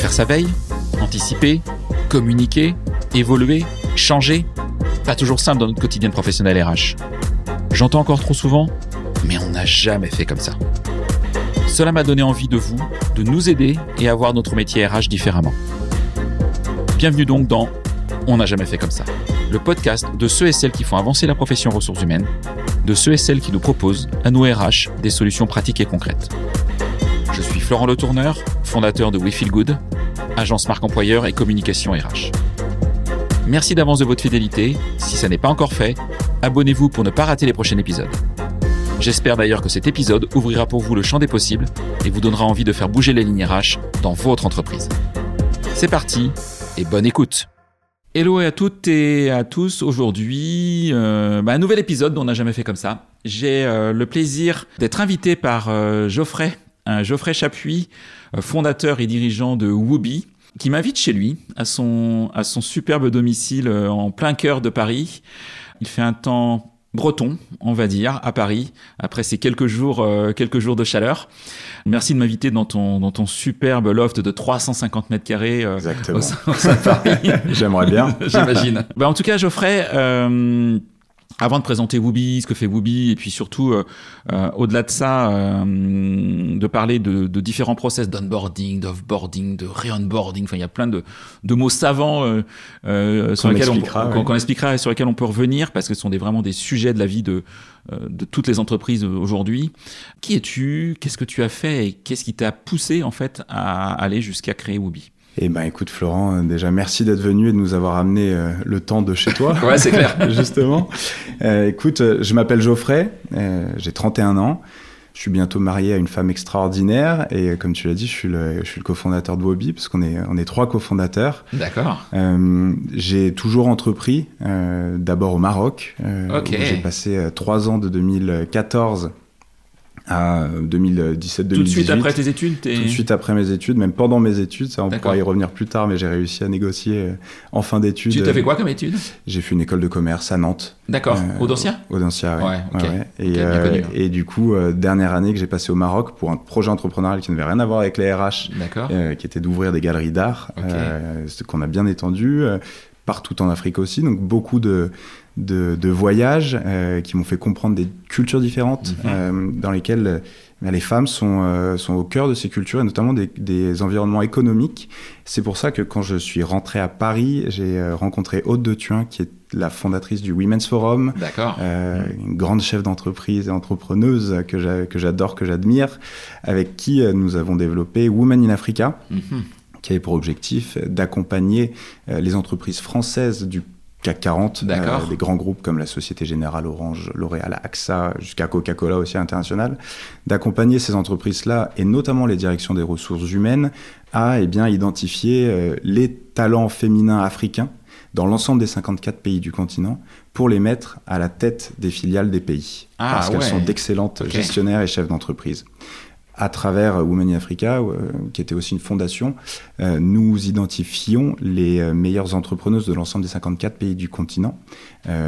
Faire sa veille, anticiper, communiquer, évoluer, changer, pas toujours simple dans notre quotidien professionnel RH. J'entends encore trop souvent, mais on n'a jamais fait comme ça. Cela m'a donné envie de vous, de nous aider et à voir notre métier RH différemment. Bienvenue donc dans On n'a jamais fait comme ça, le podcast de ceux et celles qui font avancer la profession ressources humaines, de ceux et celles qui nous proposent à nos RH des solutions pratiques et concrètes. Je suis Florent Le Tourneur, fondateur de We Feel Good, agence marque employeur et communication RH. Merci d'avance de votre fidélité. Si ça n'est pas encore fait, abonnez-vous pour ne pas rater les prochains épisodes. J'espère d'ailleurs que cet épisode ouvrira pour vous le champ des possibles et vous donnera envie de faire bouger les lignes RH dans votre entreprise. C'est parti et bonne écoute. Hello à toutes et à tous. Aujourd'hui, euh, bah, un nouvel épisode dont on n'a jamais fait comme ça. J'ai euh, le plaisir d'être invité par euh, Geoffrey, Geoffrey Chapuis, euh, fondateur et dirigeant de Wooby, qui m'invite chez lui, à son, à son superbe domicile en plein cœur de Paris. Il fait un temps breton, on va dire, à Paris, après ces quelques jours, euh, quelques jours de chaleur. Merci de m'inviter dans ton, dans ton superbe loft de 350 mètres carrés euh, Exactement. au sein, au sein de Paris. J'aimerais bien. J'imagine. Bah, en tout cas, Geoffrey, euh, avant de présenter Wooby, ce que fait Wooby, et puis surtout, euh, euh, au-delà de ça, euh, de parler de, de différents process d'onboarding, d'offboarding, de re-onboarding, enfin, il y a plein de, de mots savants euh, euh, sur lesquels on, expliquera, qu'on ouais. qu'on expliquera et sur lesquels on peut revenir, parce que ce sont des, vraiment des sujets de la vie de, euh, de toutes les entreprises aujourd'hui. Qui es-tu? Qu'est-ce que tu as fait? Et qu'est-ce qui t'a poussé, en fait, à aller jusqu'à créer Wooby Eh ben, écoute, Florent, euh, déjà, merci d'être venu et de nous avoir amené euh, le temps de chez toi. Ouais, c'est clair. Justement. Euh, écoute, je m'appelle Geoffrey, euh, j'ai 31 ans. Je suis bientôt marié à une femme extraordinaire et comme tu l'as dit, je suis le, je suis le cofondateur de Wobby parce qu'on est, on est trois cofondateurs. D'accord. J'ai toujours entrepris, d'abord au Maroc. Ok. où J'ai passé trois ans de 2014 à 2017-2018. Tout de suite après tes études Tout de suite après mes études, même pendant mes études, ça on pourra y revenir plus tard, mais j'ai réussi à négocier euh, en fin d'études. Tu t'as fait quoi comme étude? J'ai fait une école de commerce à Nantes. D'accord. Euh, Audencia Audencia, ouais. Ouais, ok. Et, euh, et du coup, euh, dernière année que j'ai passé au Maroc pour un projet entrepreneurial qui n'avait rien à voir avec les RH, euh, qui était d'ouvrir des galeries d'art, Ok. euh, ce qu'on a bien étendu, euh, partout en Afrique aussi. Donc beaucoup de, de, de voyages euh, qui m'ont fait comprendre des cultures différentes Mhm. euh, dans lesquelles euh, les femmes sont, euh, sont au cœur de ces cultures et notamment des, des environnements économiques. C'est pour ça que quand je suis rentré à Paris, j'ai rencontré Aude de Thuin, qui est la fondatrice du Women's Forum, euh, une grande chef d'entreprise et entrepreneuse que j'a- que j'adore, que j'admire, avec qui nous avons développé Women in Africa, Mhm. qui avait pour objectif d'accompagner les entreprises françaises du CAC 40, D'accord. des grands groupes comme la Société Générale, Orange, L'Oréal, AXA, jusqu'à Coca-Cola aussi international, d'accompagner ces entreprises-là et notamment les directions des ressources humaines à eh bien, identifier euh, les talents féminins africains dans l'ensemble des 54 pays du continent pour les mettre à la tête des filiales des pays. Ah, parce qu'elles sont d'excellentes gestionnaires et chefs d'entreprise. À travers Women in Africa, euh, qui était aussi une fondation, euh, nous identifions les euh, meilleures entrepreneuses de l'ensemble des 54 pays du continent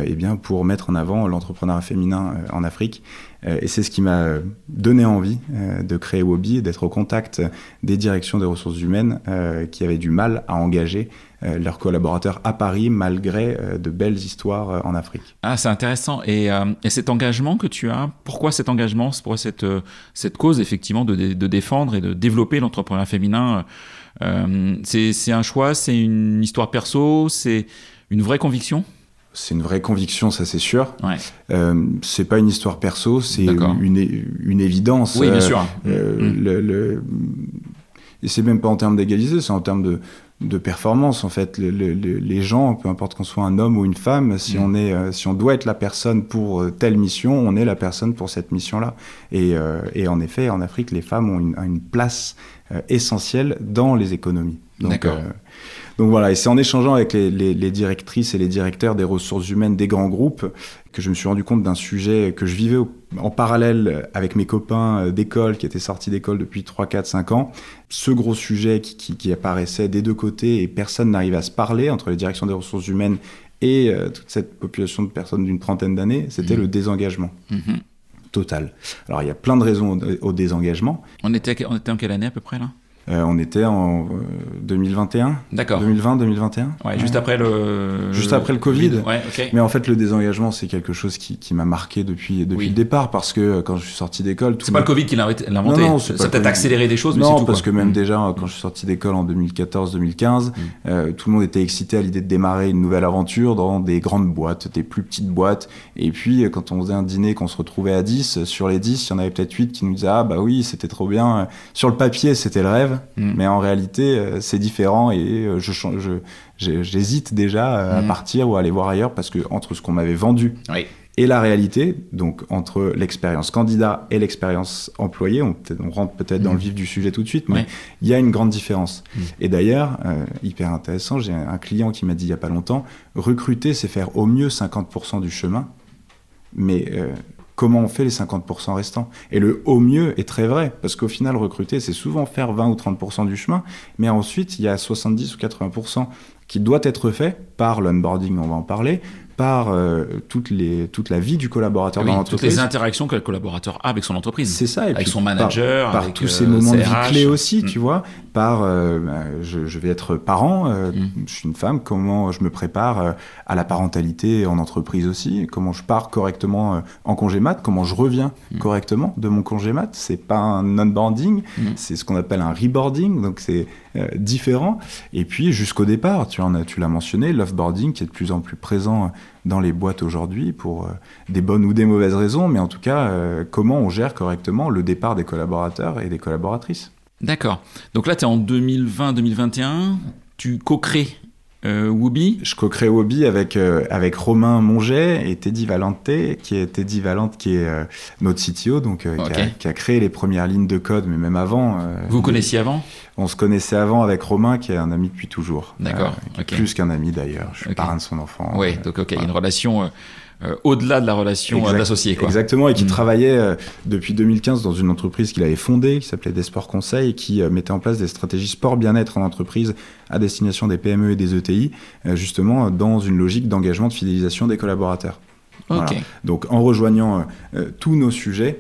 eh bien, pour mettre en avant l'entrepreneuriat féminin en Afrique. Et c'est ce qui m'a donné envie de créer Wobby et d'être au contact des directions des ressources humaines qui avaient du mal à engager leurs collaborateurs à Paris malgré euh, de belles histoires euh, en Afrique. Ah, c'est intéressant. Et, euh, et cet engagement que tu as, pourquoi cet engagement Pourquoi cette, euh, cette cause, effectivement, de, de défendre et de développer l'entrepreneuriat féminin euh, C'est un choix, c'est une histoire perso, c'est une vraie conviction? C'est une vraie conviction, ça c'est sûr. Ouais. Euh, c'est pas une histoire perso, c'est une, une évidence. Oui, bien Euh, sûr. euh, Mm. le, le- Et c'est même pas en termes d'égalité, c'est en termes de, de performance en fait. Le- le- le- les gens, peu importe qu'on soit un homme ou une femme, si Mm. on est, euh, si on doit être la personne pour euh, telle mission, on est la personne pour cette mission-là. Et, euh, et en effet, en Afrique, les femmes ont une, une place euh, essentielle dans les économies. Donc, euh, donc voilà, et c'est en échangeant avec les, les- les directrices et les directeurs des ressources humaines des grands groupes que je me suis rendu compte d'un sujet que je vivais au- en parallèle avec mes copains euh, d'école qui étaient sortis d'école depuis 3, 4, 5 ans. Ce gros sujet qui, qui- qui apparaissait des deux côtés et personne n'arrivait à se parler entre les directions des ressources humaines et euh, toute cette population de personnes d'une trentaine d'années, c'était Mhm. le désengagement. Mhm. Total. Alors il y a plein de raisons au, au désengagement. On était, on était en quelle année à peu près là? Euh, on était en euh, 2021. D'accord. 2020, 2021. Ouais, juste après le. Juste après le Covid. Ouais. Mais en fait, le désengagement, c'est quelque chose qui, qui m'a marqué depuis, depuis Oui. le départ parce que euh, quand je suis sorti d'école, C'est pas le Covid qui l'a inventé. Non, non, c'est ça peut-être accéléré des choses, mais non, c'est tout. parce quoi. que même Mm. déjà, euh, quand je suis sorti d'école en 2014-2015, Mm. euh, tout le monde était excité à l'idée de démarrer une nouvelle aventure dans des grandes boîtes, des plus petites boîtes. Et puis, euh, quand on faisait un dîner, qu'on se retrouvait à 10, euh, sur les 10, il y en avait peut-être 8 qui nous disaient Ah, bah oui, c'était trop bien. Sur le papier, c'était le rêve. Mm. Mais en réalité, euh, c'est différent et euh, je, j'hésite déjà euh, à Mm. partir ou à aller voir ailleurs parce que entre ce qu'on m'avait vendu Oui. et la réalité, donc entre l'expérience candidat et l'expérience employé, on, on rentre peut-être dans Mm. le vif du sujet tout de suite, mais il y a une grande différence. Mm. Et d'ailleurs, euh, hyper intéressant, j'ai un client qui m'a dit il y a pas longtemps, recruter, c'est faire au mieux 50% du chemin, mais euh, comment on fait les 50% restants. Et le au mieux est très vrai, parce qu'au final, recruter, c'est souvent faire 20 ou 30% du chemin, mais ensuite, il y a 70 ou 80% qui doit être fait par l'onboarding, on va en parler, par euh, toutes les, toute la vie du collaborateur Oui, dans toutes l'entreprise. les interactions que le collaborateur a avec son entreprise. C'est ça, et Avec puis son par- manager, par, avec, tous euh, ces moments de vie CRH. clés aussi, Mm. tu vois, par euh, bah, je, je vais être parent, euh, Mm. je suis une femme, comment je me prépare euh, à la parentalité en entreprise aussi, comment je pars correctement euh, en congé mat, comment je reviens Mm. correctement de mon congé mat, c'est pas un onboarding, Mm. c'est ce qu'on appelle un reboarding, donc c'est euh, différent. Et puis jusqu'au départ, tu en as, tu l'as mentionné, l'offboarding qui est de plus en plus présent dans les boîtes aujourd'hui pour euh, des bonnes ou des mauvaises raisons, mais en tout cas, euh, comment on gère correctement le départ des collaborateurs et des collaboratrices. D'accord. Donc là, tu es en 2020-2021. Tu co-crées euh. Je co-crée Wobby avec, euh, avec Romain Monget et Teddy Valente, qui est Teddy Valente, qui est euh, notre CTO, donc euh, qui, a, Ok. qui a créé les premières lignes de code, mais même avant. euh, Vous connaissiez avant On se connaissait avant avec Romain, qui est un ami depuis toujours. D'accord, qui est ok. Plus qu'un ami d'ailleurs. Je suis Ok. parrain de son enfant. Oui, Euh, donc ok, voilà. une relation euh, au-delà de la relation euh, d'associé. quoi. Exactement, et qui Mm. travaillait euh, depuis 2015 dans une entreprise qu'il avait fondée, qui s'appelait Desport Conseil, et qui euh, mettait en place des stratégies sport bien-être en entreprise à destination des PME et des ETI, justement dans une logique d'engagement, de fidélisation des collaborateurs. Voilà. Donc en rejoignant tous nos sujets,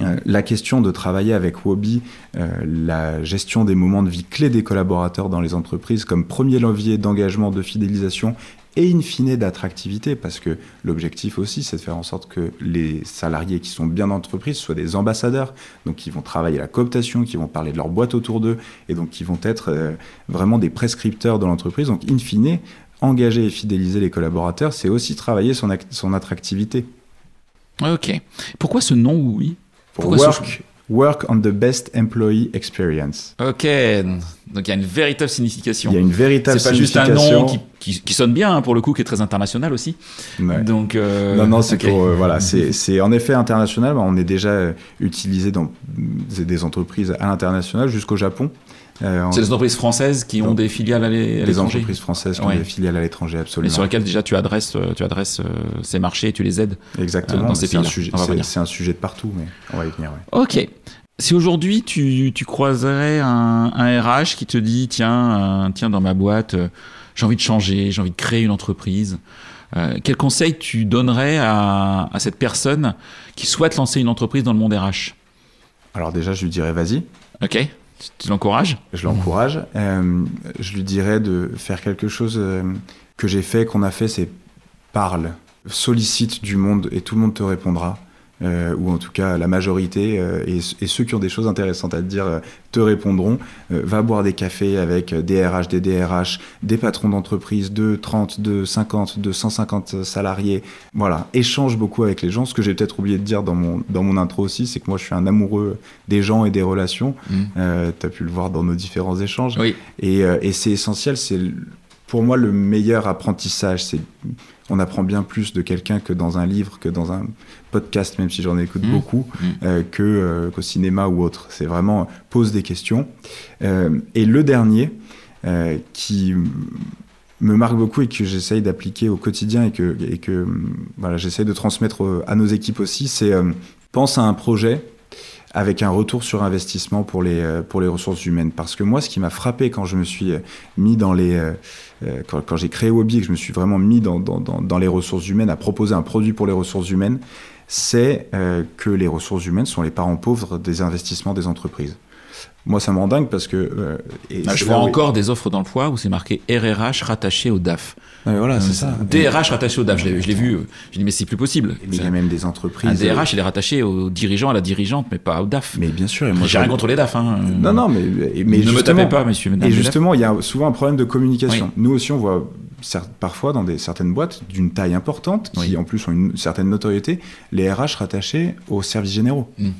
euh, la question de travailler avec Wobby, euh, la gestion des moments de vie clés des collaborateurs dans les entreprises comme premier levier d'engagement, de fidélisation et in fine d'attractivité, parce que l'objectif aussi, c'est de faire en sorte que les salariés qui sont bien dans l'entreprise soient des ambassadeurs, donc qui vont travailler la cooptation, qui vont parler de leur boîte autour d'eux, et donc qui vont être euh, vraiment des prescripteurs de l'entreprise. Donc in fine, engager et fidéliser les collaborateurs, c'est aussi travailler son, son attractivité. Ok. Pourquoi ce nom Pour Pourquoi ce work, work on the best employee experience. Ok. Donc il y a une véritable signification. Il y a une véritable C'est pas juste un signification. nom qui, qui, qui sonne bien hein, pour le coup, qui est très international aussi. Ouais. Donc euh, Non, non, c'est ok. pour. euh, voilà, c'est en effet international. On est déjà euh, utilisé dans des entreprises à l'international jusqu'au Japon. Euh, C'est des entreprises françaises qui ont des filiales à l'é- à des l'étranger. entreprises françaises qui ont des filiales à l'étranger, absolument. sur lesquelles déjà tu adresses, euh, tu adresses euh, ces marchés et tu les aides. Exactement. euh, dans mais ces c'est un sujet- c'est- un de partout, mais on va y venir. ouais. Ok. Si aujourd'hui tu, tu croiserais un, un RH qui te dit tiens, euh, tiens dans ma boîte, euh, j'ai envie de changer, j'ai envie de créer une entreprise, euh, quel conseil tu donnerais à, à cette personne qui souhaite lancer une entreprise dans le monde RH Alors déjà, je lui dirais vas-y. Ok Tu, l'encourages Je l'encourage. Euh, je lui dirais de faire quelque chose euh, que j'ai fait, qu'on a fait, c'est parle, sollicite du monde et tout le monde te répondra. Euh, ou en tout cas la majorité, euh, et, et ceux qui ont des choses intéressantes à te dire euh, te répondront. Va boire des cafés avec des RH, des DRH, des patrons d'entreprise de 30, de 50, de 150 salariés. Voilà, échange beaucoup avec les gens. Ce que j'ai peut-être oublié de dire dans mon, dans mon intro aussi, c'est que moi je suis un amoureux des gens et des relations. Euh, tu as pu le voir dans nos différents échanges. Oui. Et, et c'est essentiel, c'est pour moi le meilleur apprentissage. C'est on apprend bien plus de quelqu'un que dans un livre, que dans un podcast, même si j'en écoute Mhm. beaucoup, Mhm. euh, que euh, qu'au cinéma ou autre. C'est vraiment euh, pose des questions. Et le dernier qui me marque beaucoup et que j'essaye d'appliquer au quotidien et que, et que hum, voilà, j'essaye de transmettre à nos équipes aussi, c'est pense à un projet avec un retour sur investissement pour les, pour les ressources humaines. Parce que moi, ce qui m'a frappé quand je me suis mis dans les... quand, quand j'ai créé Wobby et que je me suis vraiment mis dans, dans, dans les ressources humaines, à proposer un produit pour les ressources humaines, c'est que les ressources humaines sont les parents pauvres des investissements des entreprises. Moi, ça me rend dingue parce que. Euh, bah, je vois encore des offres d'emploi où c'est marqué RRH rattaché au DAF. voilà, c'est ça. DRH rattaché au DAF. Je l'ai vu. J'ai dit, mais c'est plus possible. il y a même des entreprises. Un DRH, il est rattaché au dirigeant, à la dirigeante, mais pas au DAF. Mais bien sûr. J'ai rien contre les DAF. Hein. Non, non, mais. mais ne me tapez pas, messieurs, Et justement, il y a souvent un problème de communication. Nous aussi, on voit parfois dans des, certaines boîtes d'une taille importante, qui en plus ont une certaine notoriété, les RH rattachés aux services généraux. Hmm.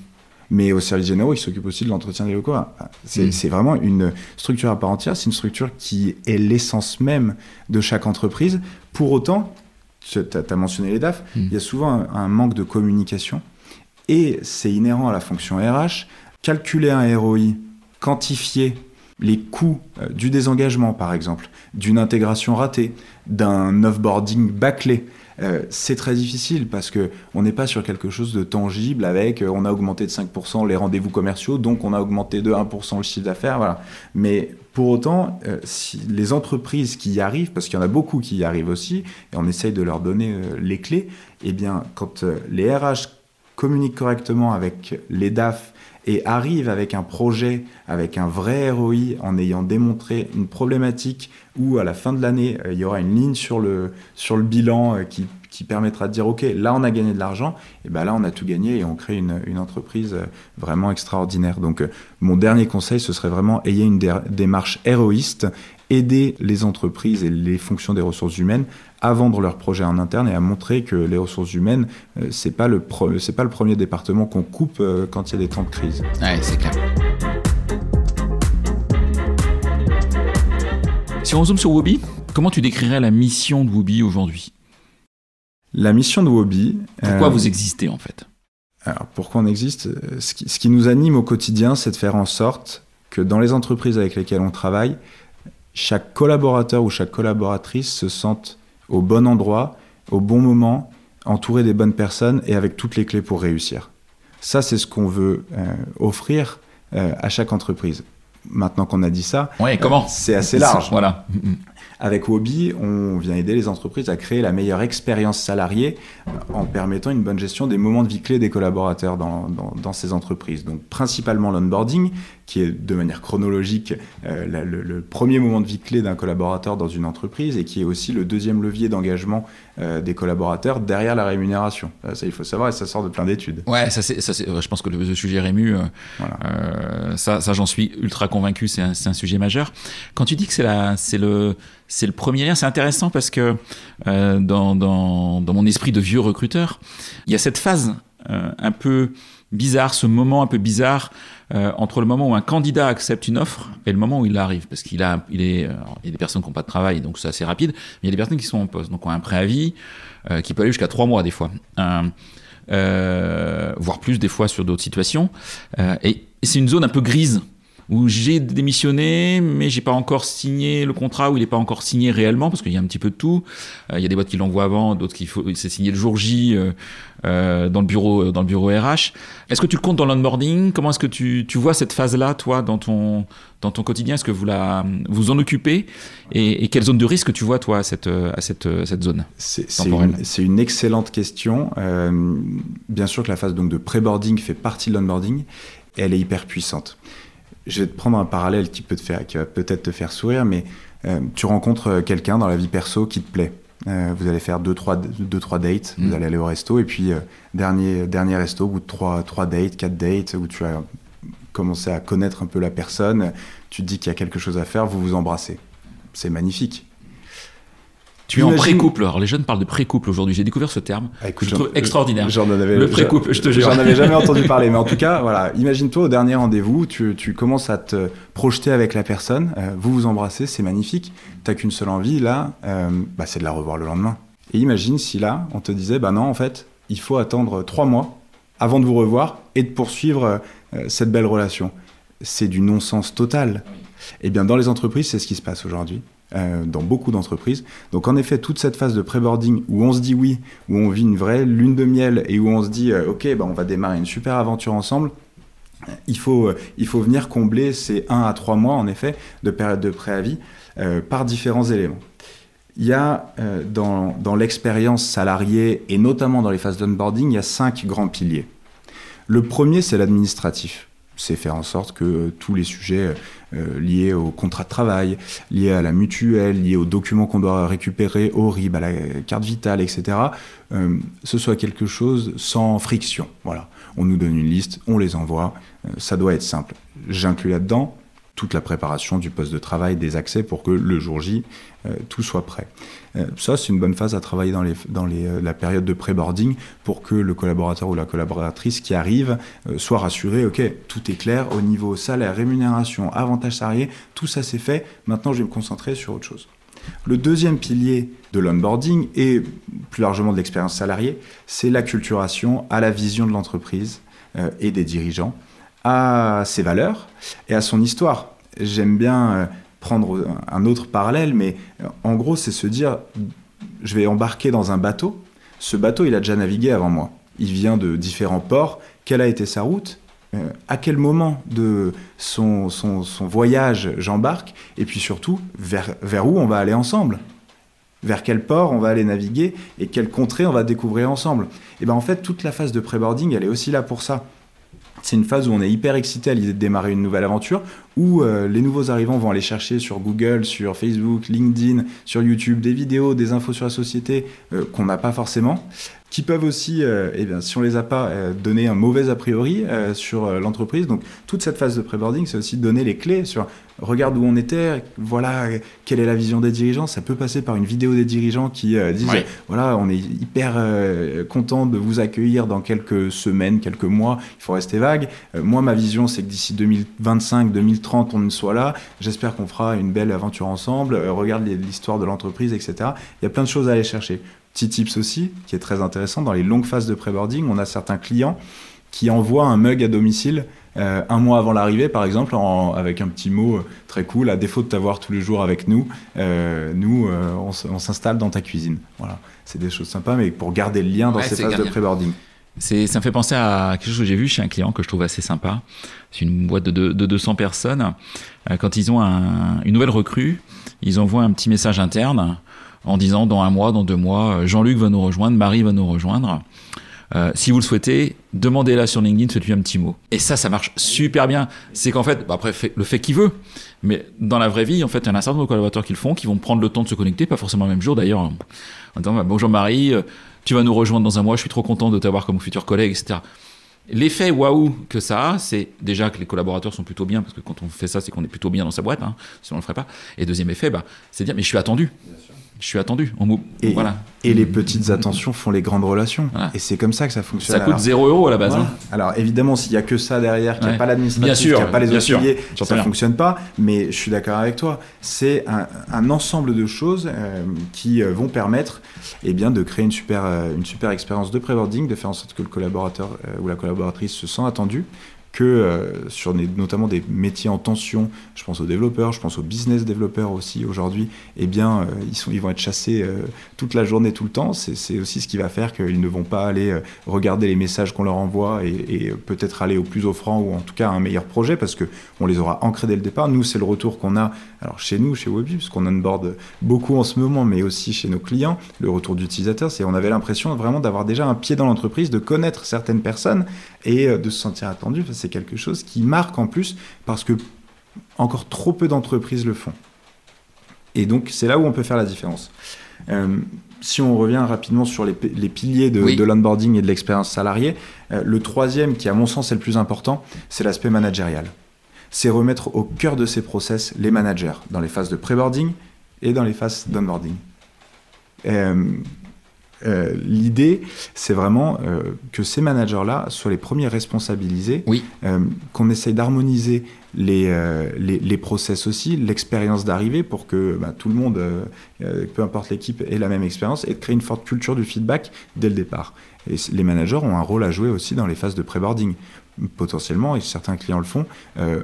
Mais au service généraux, il s'occupe aussi de l'entretien des locaux. Mm. C'est vraiment une structure à part entière. C'est une structure qui est l'essence même de chaque entreprise. Pour autant, tu as, mentionné les DAF, mm. il y a souvent un, manque de communication. Et c'est inhérent à la fonction RH. Calculer un ROI, quantifier les coûts euh, du désengagement, par exemple, d'une intégration ratée, d'un offboarding bâclé, euh, c'est très difficile parce que on n'est pas sur quelque chose de tangible avec euh, on a augmenté de 5% les rendez-vous commerciaux, donc on a augmenté de 1% le chiffre d'affaires. Voilà. Mais pour autant, les entreprises qui y arrivent, parce qu'il y en a beaucoup qui y arrivent aussi, et on essaye de leur donner les clés, eh bien, quand les RH communiquent correctement avec les DAF et arrivent avec un projet, avec un vrai ROI, en ayant démontré une problématique où à la fin de l'année, euh, il y aura une ligne sur le, sur le bilan euh, qui, qui, permettra de dire, OK, là on a gagné de l'argent, et ben là on a tout gagné et on crée une, une entreprise euh, vraiment extraordinaire. Donc mon dernier conseil, ce serait vraiment ayez une démarche héroïste, aider les entreprises et les fonctions des ressources humaines à vendre leurs projets en interne et à montrer que les ressources humaines, euh, c'est pas le c'est pas le premier département qu'on coupe euh, quand il y a des temps de crise. Ouais, c'est clair. Si on zoome sur Wobi, comment tu décrirais la mission de Wobi aujourd'hui? La mission de Wobi. Pourquoi euh, vous existez en fait? Alors pourquoi on existe? Ce qui, ce qui nous anime au quotidien, c'est de faire en sorte que dans les entreprises avec lesquelles on travaille, chaque collaborateur ou chaque collaboratrice se sente au bon endroit, au bon moment, entouré des bonnes personnes et avec toutes les clés pour réussir. Ça, c'est ce qu'on veut euh, offrir euh, à chaque entreprise. Maintenant qu'on a dit ça, comment c'est assez large. Voilà. Avec Wobi, on vient aider les entreprises à créer la meilleure expérience salariée euh, en permettant une bonne gestion des moments de vie clés des collaborateurs dans, dans, ces entreprises. Donc principalement l'onboarding, qui est de manière chronologique euh, le, premier moment de vie clé d'un collaborateur dans une entreprise et qui est aussi le deuxième levier d'engagement euh, des collaborateurs derrière la rémunération. Ça, il faut savoir et ça sort de plein d'études. Ouais, ça, c'est, ça c'est, je pense que le, sujet Rému, ça, ça j'en suis ultra convaincu, c'est un, un, sujet majeur. Quand tu dis que c'est, la, c'est le c'est le premier lien. C'est intéressant parce que euh, dans, dans, dans, mon esprit de vieux recruteur, il y a cette phase euh, un peu bizarre, ce moment un peu bizarre euh, entre le moment où un candidat accepte une offre et le moment où il arrive. Parce qu'il a, il est, il y a des personnes qui n'ont pas de travail, donc c'est assez rapide, mais il y a des personnes qui sont en poste, donc ont un préavis qui peut aller jusqu'à trois mois des fois. voire plus des fois sur d'autres situations. et c'est une zone un peu grise où j'ai démissionné, mais j'ai pas encore signé le contrat, où il n'est pas encore signé réellement, parce qu'il y a un petit peu de tout. Euh, il y a des boîtes qui l'envoient avant, d'autres qui faut, c'est signé le jour J euh, euh, dans le bureau, dans le bureau RH. Est-ce que tu le comptes dans l'onboarding? Comment est-ce que tu, tu vois cette phase-là, toi, dans ton dans ton quotidien? Est-ce que vous la vous en occupez? Et, et, quelle zone de risque tu vois, toi, à cette à cette cette zone C'est une, une, excellente question. bien sûr que la phase donc de pré-boarding fait partie de l'onboarding. Elle est hyper puissante je vais te prendre un parallèle qui peut te faire, qui va peut-être te faire sourire, mais euh, tu rencontres euh, quelqu'un dans la vie perso qui te plaît. Euh, vous allez faire deux trois, deux, trois dates, vous mm. allez aller au resto, et puis dernier, dernier resto, au bout de trois, trois dates, quatre dates, où tu as commencé à connaître un peu la personne, tu te dis qu'il y a quelque chose à faire, vous vous embrassez. C'est magnifique. Tu es en pré-couple. Alors les jeunes parlent de pré-couple aujourd'hui. J'ai découvert ce terme. Ah, je trouve extraordinaire. J'en avais, le pré-couple, je te jure. J'en avais jamais entendu parler. Mais en tout cas, voilà. Imagine-toi au dernier rendez-vous, tu, tu, commences à te projeter avec la personne. Euh, vous vous embrassez, c'est magnifique. T'as qu'une seule envie là, euh, bah, c'est de la revoir le lendemain. Et imagine si là, on te disait, bah non, en fait, il faut attendre trois mois avant de vous revoir et de poursuivre euh, cette belle relation. C'est du non-sens total. Eh bien, dans les entreprises, c'est ce qui se passe aujourd'hui. Euh, dans beaucoup d'entreprises. Donc en effet, toute cette phase de pré-boarding où on se dit oui, où on vit une vraie lune de miel et où on se dit euh, ok, bah, on va démarrer une super aventure ensemble, il faut, euh, il faut venir combler ces 1 à 3 mois en effet de période de préavis par différents éléments. Il y a dans, dans l'expérience salariée et notamment dans les phases d'onboarding, il y a cinq grands piliers. Le premier, c'est l'administratif. C'est faire en sorte que tous les sujets euh, au contrat de travail, liés à la mutuelle, liés aux documents qu'on doit récupérer, au RIB, à la carte vitale, etc., euh, ce soit quelque chose sans friction. Voilà. On nous donne une liste, on les envoie, euh, ça doit être simple. J'inclus là-dedans toute la préparation du poste de travail, des accès pour que le jour J, euh, tout soit prêt. Euh, ça, c'est une bonne phase à travailler dans, euh, la période de pré-boarding pour que le collaborateur ou la collaboratrice qui arrive soit rassuré, OK, tout est clair au niveau salaire, rémunération, avantages salariés, tout ça c'est fait, maintenant je vais me concentrer sur autre chose. Le deuxième pilier de l'onboarding et plus largement de l'expérience salariée, c'est l'acculturation à la vision de l'entreprise et des dirigeants à ses valeurs et à son histoire. J'aime bien euh, prendre un autre parallèle, mais euh, en gros, c'est se dire, je vais embarquer dans un bateau. Ce bateau, il a déjà navigué avant moi. Il vient de différents ports. Quelle a été sa route? Euh, À quel moment de son, son, voyage j'embarque? Et puis surtout, vers, vers où on va aller ensemble? Vers quel port on va aller naviguer? Et quelle contrée on va découvrir ensemble? Et bien en fait, toute la phase de pré-boarding, elle est aussi là pour ça. C'est une phase où on est hyper excité à l'idée de démarrer une nouvelle aventure, où euh, les nouveaux arrivants vont aller chercher sur Google, sur Facebook, LinkedIn, sur YouTube des vidéos, des infos sur la société euh, qu'on n'a pas forcément qui peuvent aussi, euh, eh bien, si on les a pas, donner un mauvais a priori sur l'entreprise. Donc toute cette phase de pré-boarding, c'est aussi donner les clés sur regarde où on était, voilà quelle est la vision des dirigeants. Ça peut passer par une vidéo des dirigeants qui disent voilà on est hyper content de vous accueillir dans quelques semaines, quelques mois. Il faut rester vague. moi ma vision c'est que d'ici 2025, 2030 on soit là. J'espère qu'on fera une belle aventure ensemble. regarde l'histoire de l'entreprise, etc. Il y a plein de choses à aller chercher. Petit tips aussi, qui est très intéressant, dans les longues phases de pré-boarding, on a certains clients qui envoient un mug à domicile euh, un mois avant l'arrivée, par exemple, avec un petit mot euh, très cool. À défaut de t'avoir tous les jours avec nous, euh, nous, on, s'installe dans ta cuisine. Voilà, c'est des choses sympas, mais pour garder le lien dans ces phases de pré-boarding. Ça me fait penser à quelque chose que j'ai vu chez un client que je trouve assez sympa. C'est une boîte de, 200 personnes. quand ils ont une nouvelle recrue, ils envoient un petit message interne en disant dans un mois, dans deux mois, euh, Jean-Luc va nous rejoindre, Marie va nous rejoindre. Euh, si vous le souhaitez, demandez-la sur LinkedIn, faites-lui un petit mot. Et ça, ça marche super bien. C'est qu'en fait, bah, après, le fait qu'il veut, mais dans la vraie vie, en fait, il y a un certain nombre de collaborateurs qui le font, qui vont prendre le temps de se connecter, pas forcément le même jour d'ailleurs. En disant, bah, bonjour Marie, euh, tu vas nous rejoindre dans un mois, je suis trop content de t'avoir comme futur collègue, etc. L'effet waouh que ça a, c'est déjà que les collaborateurs sont plutôt bien, parce que quand on fait ça, c'est qu'on est plutôt bien dans sa boîte, hein, sinon on le ferait pas. Et deuxième effet, bah, c'est dire, mais je suis attendu je suis attendu. et, voilà. et les petites attentions font les grandes relations. Et c'est comme ça que ça fonctionne. Ça coûte 0 euros à la base. Hein. Alors évidemment, s'il n'y a que ça derrière, qu'il n'y a pas l'administratif, qu'il n'y a pas les auxiliés, ça ne fonctionne pas. Mais je suis d'accord avec toi. C'est un, ensemble de choses euh, qui euh, vont permettre eh bien, de créer une super, euh, une super expérience de pré-boarding, de faire en sorte que le collaborateur ou la collaboratrice se sent attendu, euh, sur notamment des métiers en tension, je pense aux développeurs, je pense aux business développeurs aussi aujourd'hui, eh bien, euh, ils, vont être chassés euh, toute la journée, tout le temps. C'est aussi ce qui va faire qu'ils ne vont pas aller regarder les messages qu'on leur envoie et, peut-être aller au plus offrant ou en tout cas à un meilleur projet parce qu'on les aura ancrés dès le départ. Nous, c'est le retour qu'on a, alors chez nous, chez Webby, parce qu'on onboard beaucoup en ce moment, mais aussi chez nos clients, le retour d'utilisateurs, c'est on avait l'impression vraiment d'avoir déjà un pied dans l'entreprise, de connaître certaines personnes et de se sentir attendu c'est quelque chose qui marque en plus parce que encore trop peu d'entreprises le font. Et donc, c'est là où on peut faire la différence. Euh, si on revient rapidement sur les, piliers de, l'onboarding et de l'expérience salariée, euh, le troisième, qui à mon sens est le plus important, c'est l'aspect managérial. C'est remettre au cœur de ces process les managers dans les phases de pré-boarding et dans les phases d'onboarding. Euh, euh, l'idée, c'est vraiment euh, que ces managers-là soient les premiers responsabilisés, oui. Qu'on essaye d'harmoniser les, les, process aussi, l'expérience d'arrivée pour que bah, tout le monde, peu importe l'équipe, ait la même expérience et de créer une forte culture du feedback dès le départ. Et les managers ont un rôle à jouer aussi dans les phases de pré-boarding potentiellement, et certains clients le font,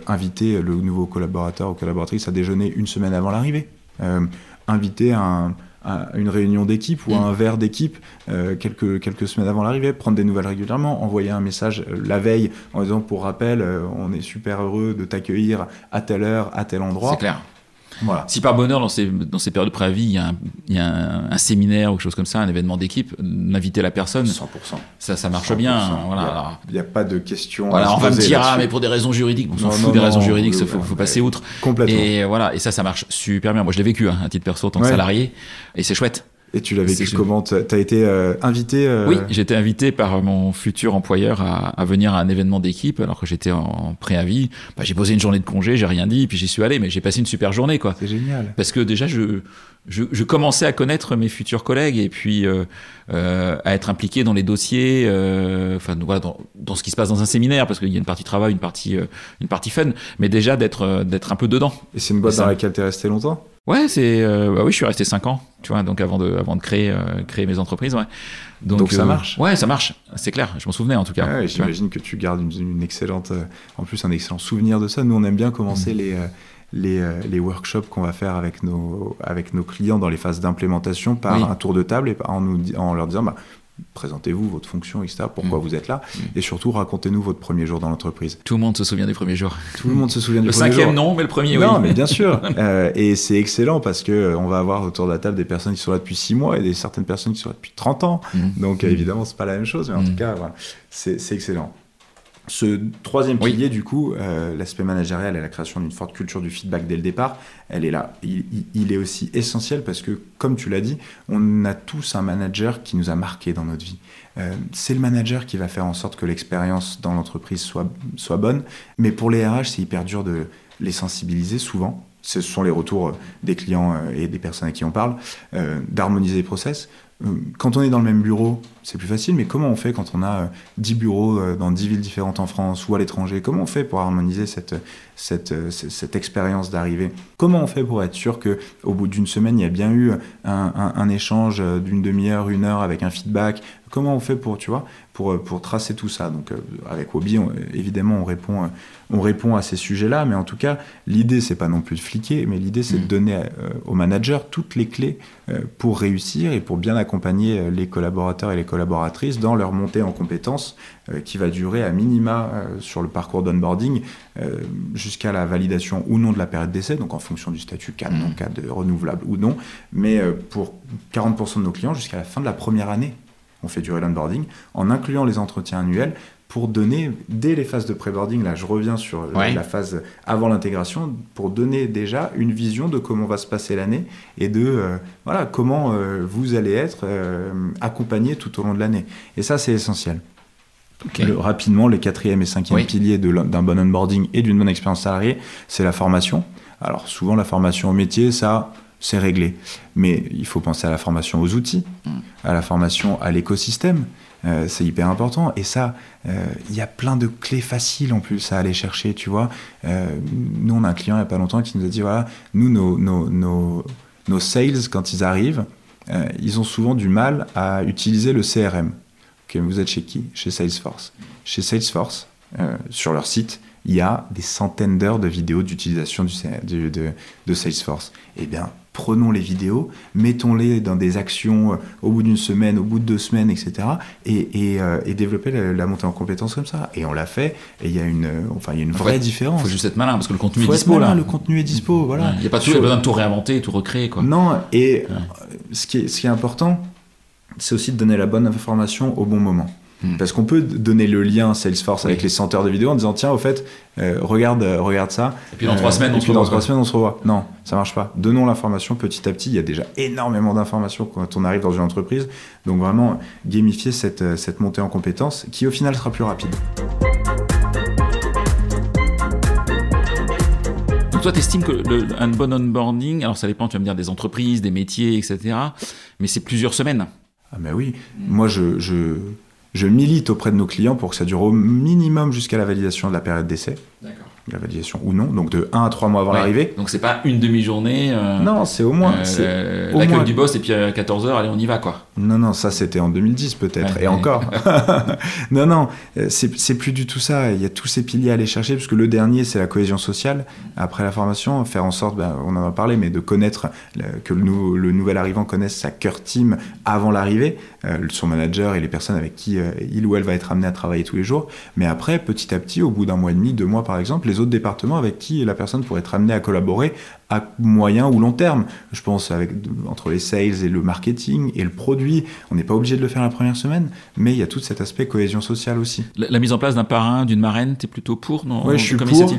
inviter le nouveau collaborateur ou collaboratrice à déjeuner une semaine avant l'arrivée. inviter un, une réunion d'équipe ou mm. un verre d'équipe euh, quelques, quelques semaines avant l'arrivée, prendre des nouvelles régulièrement, envoyer un message euh, la veille en disant pour rappel, euh, on est super heureux de t'accueillir à telle heure, à tel endroit. C'est clair. Voilà. Si par bonheur, dans ces, dans ces périodes de préavis, il y a, un, il y a un, un séminaire ou quelque chose comme ça, un événement d'équipe, d'inviter la personne, 100%. ça, ça marche 100%. bien. Il y Voilà. Il n'y a pas de question. voilà, à on va me dire, ah, mais pour des raisons juridiques, on s'en fout non, des non, raisons juridiques, il faut, faut passer outre. Complètement. Et, Et voilà, et ça, ça marche super bien. Moi, je l'ai vécu hein, à titre perso en tant que Ouais. salarié, et c'est chouette. Tu l'as vécu comment Tu as été euh, invité euh, Oui, j'ai été invité par mon futur employeur à, à venir à un événement d'équipe alors que j'étais en préavis. Bah, j'ai posé une journée de congé, j'ai rien dit, puis j'y suis allé, mais j'ai passé une super journée, quoi. C'est génial. Parce que déjà, je, je, je commençais à connaître mes futurs collègues et puis euh, euh, à être impliqué dans les dossiers, euh, enfin voilà, dans, dans ce qui se passe dans un séminaire, parce qu'il y a une partie travail, une partie, euh, une partie fun, mais déjà d'être d'être un peu dedans. Et c'est une boîte Et dans laquelle tu es resté longtemps? Ouais, c'est euh, bah oui, je suis resté 5 ans, tu vois, donc avant de avant de créer euh, créer mes entreprises, ouais. Donc ça marche. Ouais, ça marche, c'est clair. Je m'en souvenais en tout cas. Ouais, tu vois. J'imagine que tu gardes une, une excellente, euh, en plus un excellent souvenir de ça. Nous, on aime bien commencer Mm. les, euh, les, euh, les workshops qu'on va faire avec nos, avec nos clients dans les phases d'implémentation par Oui. un tour de table et en, nous, en leur disant bah, présentez-vous votre fonction, etc. Pourquoi Mm. vous êtes là Mm. et surtout racontez-nous votre premier jour dans l'entreprise. Tout le monde se souvient des premiers jours. Tout le monde se souvient du Le premier cinquième jour. non, mais le premier non, oui. mais bien sûr. Euh, et c'est excellent parce que euh, on va avoir autour de la table des personnes qui sont là depuis 6 mois et des certaines personnes qui sont là depuis 30 ans. Mhm. Donc évidemment, c'est pas la même chose, mais en tout cas, voilà, c'est excellent. Ce troisième Oui. pilier, du coup, euh, l'aspect managérial et la création d'une forte culture du feedback dès le départ, elle est là. Il, est aussi essentiel parce que, comme tu l'as dit, on a tous un manager qui nous a marqué dans notre vie. Euh, c'est le manager qui va faire en sorte que l'expérience dans l'entreprise soit, soit bonne. Mais pour les RH, c'est hyper dur de les sensibiliser souvent. Ce sont les retours des clients euh, et des personnes à qui on parle, euh, d'harmoniser les process. Euh, Quand on est dans le même bureau, c'est plus facile, mais comment on fait quand on a euh, 10 bureaux euh, dans 10 villes différentes en France ou à l'étranger? Comment on fait pour harmoniser cette, cette, euh, cette, expérience d'arrivée? Comment on fait pour être sûr que au bout d'une semaine, il y a bien eu un, un- échange euh, d'une demi-heure, une heure avec un feedback? Comment on fait pour, tu vois, pour, euh, pour tracer tout ça Donc, euh, avec Obi, on- évidemment, on répond, on répond à ces sujets-là, mais en tout cas, l'idée, c'est pas non plus de fliquer, mais l'idée, c'est de Mhm. donner euh, au manager toutes les clés euh, pour réussir et pour bien accompagner euh, les collaborateurs et les collaboratrices dans leur montée en compétences euh, qui va durer à minima euh, sur le parcours d'onboarding euh, jusqu'à la validation ou non de la période d'essai, donc en fonction du statut cadre, Mhm. non cadre, renouvelable ou non, mais euh, pour 40% de nos clients jusqu'à la fin de la première année. On fait durer l'onboarding en incluant les entretiens annuels pour donner, dès les phases de pré-boarding, là je reviens sur la- Ouais. la phase avant l'intégration, pour donner déjà une vision de comment va se passer l'année et de euh, voilà, comment euh, vous allez être euh, accompagné tout au long de l'année. Et ça, c'est essentiel. Le- rapidement, les quatrième et cinquième Oui. piliers d'un bon onboarding et d'une bonne expérience salariée, c'est la formation. Alors souvent, la formation au métier, ça, c'est réglé. Mais il faut penser à la formation aux outils, Mm. à la formation à l'écosystème. Euh, c'est hyper important. Et ça, euh, il y a plein de clés faciles en plus à aller chercher, tu vois. Euh, nous, on a un client il n'y a pas longtemps qui nous a dit, voilà, nous, nos, nos, nos, nos sales, quand ils arrivent, ils ont souvent du mal à utiliser le CRM. Ok, vous êtes chez qui? Chez Salesforce. Chez Salesforce, sur leur site, il y a des centaines d'heures de vidéos d'utilisation du- de, de Salesforce. Eh bien, prenons les vidéos, mettons-les dans des actions euh, au bout d'une semaine, au bout de deux semaines, etc. Et, et, euh, et développer la, la montée en compétences comme ça. Et on l'a fait, et il y a une, euh, enfin, il y a une vraie fait, différence. Faut juste être malin parce que le contenu Faut est être dispo malin, là. le contenu est dispo, voilà. Il n'y a pas tout- Sur- besoin de tout réinventer, tout recréer quoi. non, et Ouais. ce, qui est, ce qui est important, c'est aussi de donner la bonne information au bon moment. Hmm. Parce qu'on peut donner le lien Salesforce avec les 100 heures de vidéo en disant tiens, au fait, euh, regarde, euh, regarde ça. Et puis dans trois semaines, on se dans quoi. semaines, on se revoit. Non, ça marche pas. Donnons l'information petit à petit. Il y a déjà énormément d'informations quand on arrive dans une entreprise. Donc vraiment, gamifier cette, euh, cette montée en compétences qui au final sera plus rapide. Donc toi, t'estimes que le, un bon onboarding, alors ça dépend, tu vas me dire des entreprises, des métiers, etc. Mais c'est plusieurs semaines. Ah ben oui, moi je, je, je milite auprès de nos clients pour que ça dure au minimum jusqu'à la validation de la période d'essai, D'accord. la validation ou non, donc de 1 à 3 mois avant l'arrivée. Donc c'est pas une demi-journée. euh, Non, c'est au moins. euh, L'accueil du boss et puis à 14h, allez, on y va quoi. Non, non, ça c'était en 2010 peut-être, Ouais, et ouais. encore. non, non, euh, c'est plus du tout ça. Il y a tous ces piliers à aller chercher, parce que le dernier, c'est la cohésion sociale. Après la formation, faire en sorte, ben, on en a parlé, mais de connaître, le- que le, nou- le nouvel arrivant connaisse sa cœur team avant l'arrivée, son manager et les personnes avec qui euh, il ou elle va être amené à travailler tous les jours. Mais après, petit à petit, au bout d'un mois et demi, deux mois par exemple, les autres départements avec qui la personne pourrait être amenée à collaborer à moyen ou long terme. Je pense avec, entre les sales et le marketing et le produit. On n'est pas obligé de le faire la première semaine, mais il y a tout cet aspect cohésion sociale aussi. La, mise en place d'un parrain, d'une marraine, tu es plutôt pour non Oui, je suis pour.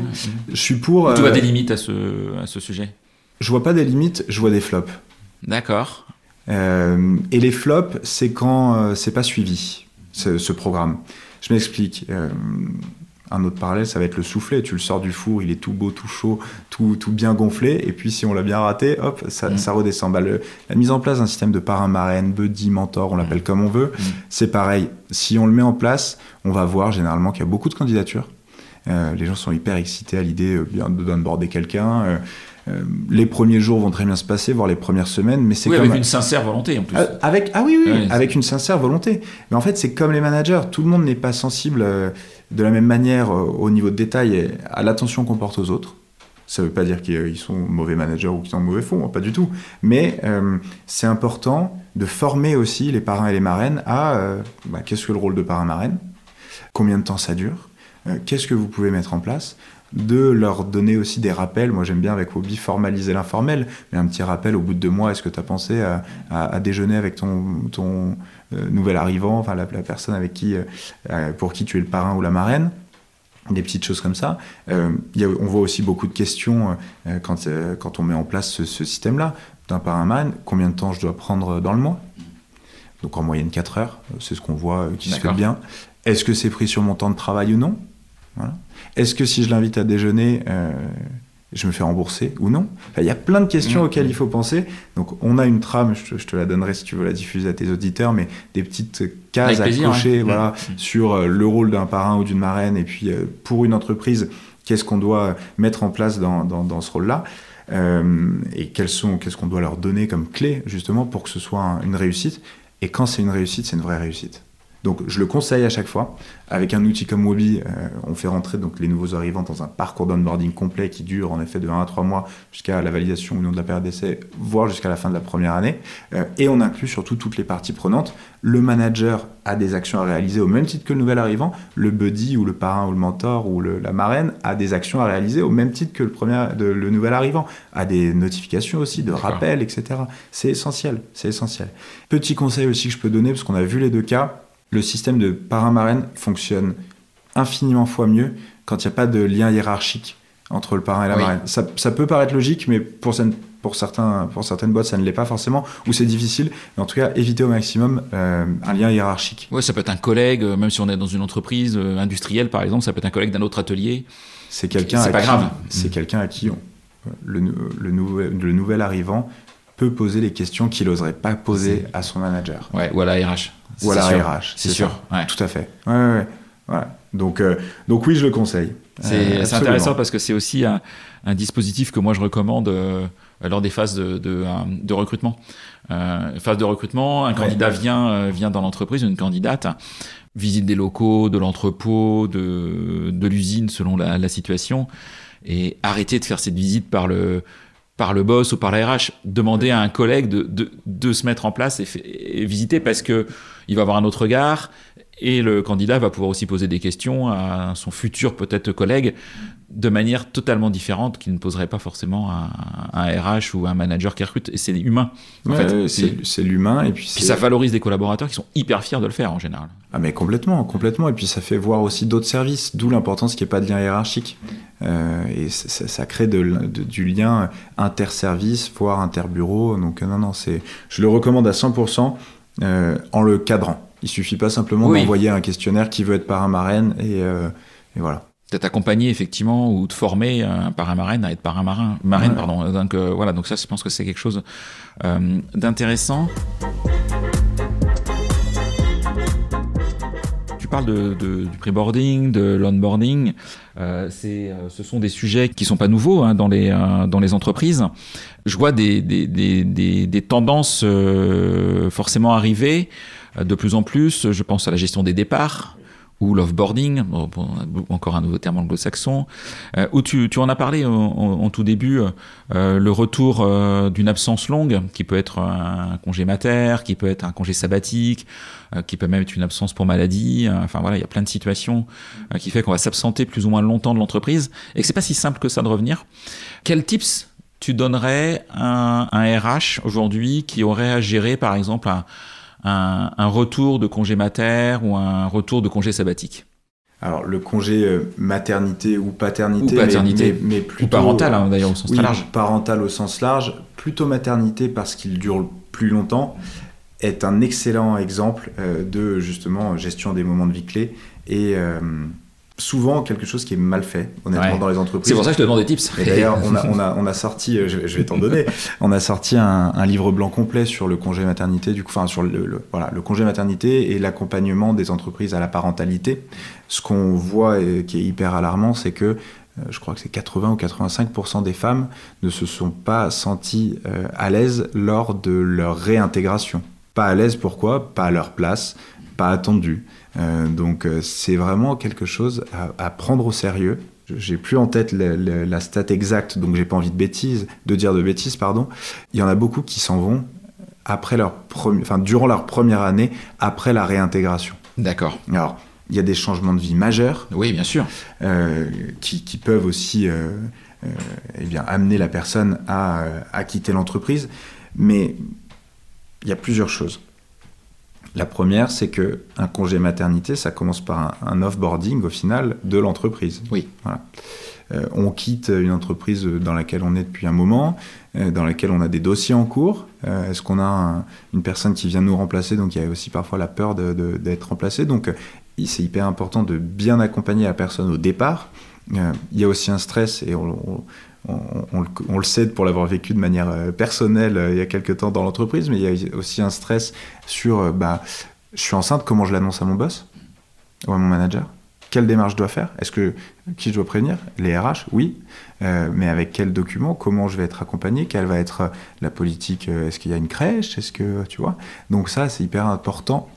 Je suis pour. Tu vois des limites à ce, à ce sujet? Je vois pas des limites, je vois des flops. D'accord. Euh, et les flops, c'est quand euh, c'est pas suivi, ce, ce, programme. Je m'explique. Euh, un autre parallèle, ça va être le soufflet. Tu le sors du four, il est tout beau, tout chaud, tout, tout bien gonflé. Et puis, si on l'a bien raté, hop, ça, mm. ça redescend. Bah, le, la mise en place d'un système de parrain, marraine, buddy, mentor, on l'appelle mm. comme on veut, mm. c'est pareil. Si on le met en place, on va voir généralement qu'il y a beaucoup de candidatures. Les gens sont hyper excités à l'idée de d'onboarder quelqu'un. Euh, les premiers jours vont très bien se passer, voire les premières semaines, mais c'est oui, avec une sincère volonté en plus. Euh, avec ah oui oui, avec une sincère volonté. Mais en fait, c'est comme les managers, tout le monde n'est pas sensible euh, de la même manière au niveau de détail et à l'attention qu'on porte aux autres. Ça ne veut pas dire qu'ils sont mauvais managers ou qu'ils sont mauvais fonds, pas du tout. Mais c'est important de former aussi les parrains et les marraines à bah, qu'est-ce que le rôle de parrain-marraine, combien de temps ça dure, qu'est-ce que vous pouvez mettre en place, de leur donner aussi des rappels. Moi, j'aime bien avec Hobby formaliser l'informel, mais un petit rappel au bout de deux mois, est-ce que tu as pensé à, déjeuner avec ton, ton euh, nouvel arrivant, enfin la, personne avec qui, euh, pour qui tu es le parrain ou la marraine? Des petites choses comme ça. Euh, on voit aussi beaucoup de questions quand, quand on met en place ce, système-là. D'un parrain man, combien de temps je dois prendre dans le mois? Donc en moyenne 4 heures, c'est ce qu'on voit qui se fait bien. Est-ce que c'est pris sur mon temps de travail ou non? Voilà. Est-ce que si je l'invite à déjeuner, euh, je me fais rembourser ou non? Il y a plein de questions mmh. auxquelles il faut penser. Donc on a une trame, je te, la donnerai si tu veux la diffuser à tes auditeurs, mais des petites cases à cocher voilà, mmh. sur euh, le rôle d'un parrain ou d'une marraine, et puis euh, pour une entreprise, qu'est-ce qu'on doit mettre en place dans, dans, ce rôle-là? Et qu'est-ce qu'on doit leur donner comme clé justement pour que ce soit une réussite? Et quand c'est une réussite, c'est une vraie réussite. Donc je le conseille à chaque fois. Avec un outil comme Wobi, euh, on fait rentrer donc les nouveaux arrivants dans un parcours d'onboarding complet qui dure en effet de 1 à 3 mois jusqu'à la validation ou non de la période d'essai, voire jusqu'à la fin de la première année. Euh, et on inclut surtout toutes les parties prenantes. Le manager a des actions à réaliser au même titre que le nouvel arrivant. Le buddy ou le parrain ou le mentor ou la marraine a des actions à réaliser au même titre que le, premier, le nouvel arrivant. A des notifications aussi, de rappels, etc. C'est essentiel, c'est essentiel. Petit conseil aussi que je peux donner, parce qu'on a vu les deux cas, le système de parrain-marraine fonctionne infiniment fois mieux quand il n'y a pas de lien hiérarchique entre le parrain et la marraine. Ça, peut paraître logique, mais pour, pour, certains, pour certaines boîtes, ça ne l'est pas forcément, ou c'est difficile. Mais en tout cas, éviter au maximum euh, un lien hiérarchique. Oui, ça peut être un collègue, euh, même si on est dans une entreprise euh, industrielle, par exemple, ça peut être un collègue d'un autre atelier. C'est quelqu'un à, qui, c'est quelqu'un à qui le, le, nouvel, le nouvel arrivant peut poser les questions qu'il n'oserait pas poser à son manager. Ouais, ou à la RH. Ou à la RH. C'est sûr. Tout à fait. Ouais, ouais, Donc, euh, donc oui, je le conseille. C'est euh, intéressant parce que c'est aussi un, dispositif que moi je recommande euh, lors des phases de, de, recrutement. phase de recrutement, un candidat vient, vient dans l'entreprise, une candidate, visite des locaux, de l'entrepôt, de, de l'usine selon la, la situation, et arrêter de faire cette visite par le par le boss ou par la RH, demander à un collègue de, de, de se mettre en place et, visiter parce que il va avoir un autre regard et le candidat va pouvoir aussi poser des questions à son futur peut-être collègue de manière totalement différente qu'il ne poserait pas forcément à un RH ou un manager qui recrute. Et c'est humain. En fait, c'est l'humain. Et puis, puis ça valorise des collaborateurs qui sont hyper fiers de le faire en général. Ah mais complètement, complètement. Et puis ça fait voir aussi d'autres services, d'où l'importance qu'il n'y ait pas de lien hiérarchique. Euh, et ça, crée de, du lien interservice, voire interbureau. Donc non, non, c'est, je le recommande à 100% euh, en le cadrant. Il suffit pas simplement d'envoyer un questionnaire qui veut être parrain marraine et, euh, et voilà d'être accompagné effectivement ou de former un parrain marraine à être parrain marin marraine pardon donc voilà donc ça je pense que c'est quelque chose d'intéressant tu parles de, du pré-boarding, de l'onboarding. Euh, euh, ce sont des sujets qui sont pas nouveaux hein, dans, les, euh, dans les entreprises. Je vois des, des, des, des tendances forcément arriver de plus en plus. Je pense à la gestion des départs ou l'offboarding, encore un nouveau terme anglo-saxon, euh, où tu, tu, en as parlé en, tout début, euh, le retour euh, d'une absence longue, qui peut être un congé mater, qui peut être un congé sabbatique, euh, qui peut même être une absence pour maladie. enfin voilà, il y a plein de situations qui fait qu'on va s'absenter plus ou moins longtemps de l'entreprise et que c'est pas si simple que ça de revenir. Quels tips tu donnerais à un, RH aujourd'hui qui aurait à gérer par exemple un un, retour de congé mater ou un retour de congé sabbatique alors le congé euh, maternité ou paternité, ou paternité, mais, plutôt parental hein, d'ailleurs au sens large. Parental au sens large, plutôt maternité parce qu'il dure plus longtemps, est un excellent exemple euh, de justement gestion des moments de vie clés et euh, souvent quelque chose qui est mal fait, honnêtement, dans les entreprises. C'est pour ça que je te demande des tips. d'ailleurs, on a, on, a, on a, sorti, euh, je, vais t'en donner, on a sorti un, un, livre blanc complet sur le congé maternité, du coup, enfin, sur le, voilà, le congé maternité et l'accompagnement des entreprises à la parentalité. Ce qu'on voit et qui est hyper alarmant, c'est que euh, je crois que c'est 80 ou 85% des femmes ne se sont pas senties euh, à l'aise lors de leur réintégration. Pas à l'aise, pourquoi? Pas à leur place, pas attendues. Euh, donc euh, c'est vraiment quelque chose à, prendre au sérieux. J'ai plus en tête la stat exacte, donc j'ai pas envie de bêtises, de dire de bêtises, pardon. Il y en a beaucoup qui s'en vont après leur enfin, durant leur première année après la réintégration. D'accord. Alors, il y a des changements de vie majeurs. Oui, bien sûr. Euh, qui, qui, peuvent aussi eh bien, amener la personne à, à quitter l'entreprise. Mais il y a plusieurs choses. La première, c'est que un congé maternité, ça commence par un, off-boarding au final de l'entreprise. Oui. Euh, on quitte une entreprise dans laquelle on est depuis un moment, euh, dans laquelle on a des dossiers en cours. Euh, est-ce qu'on a une personne qui vient nous remplacer? Donc il y a aussi parfois la peur d'être remplacé. Donc c'est hyper important de bien accompagner la personne au départ. il y a aussi un stress et on, on, le sait pour l'avoir vécu de manière euh, personnelle euh, il y a quelques temps dans l'entreprise, mais il y a aussi un stress sur euh, bah, je suis enceinte, comment je l'annonce à mon boss ou à mon manager? Quelle démarche je dois faire? Est-ce que qui je dois prévenir? Les RH, oui, mais avec quels documents Comment je vais être accompagné? Quelle va être la politique? Est-ce qu'il y a une crèche? Est-ce que tu vois? Donc ça, c'est hyper important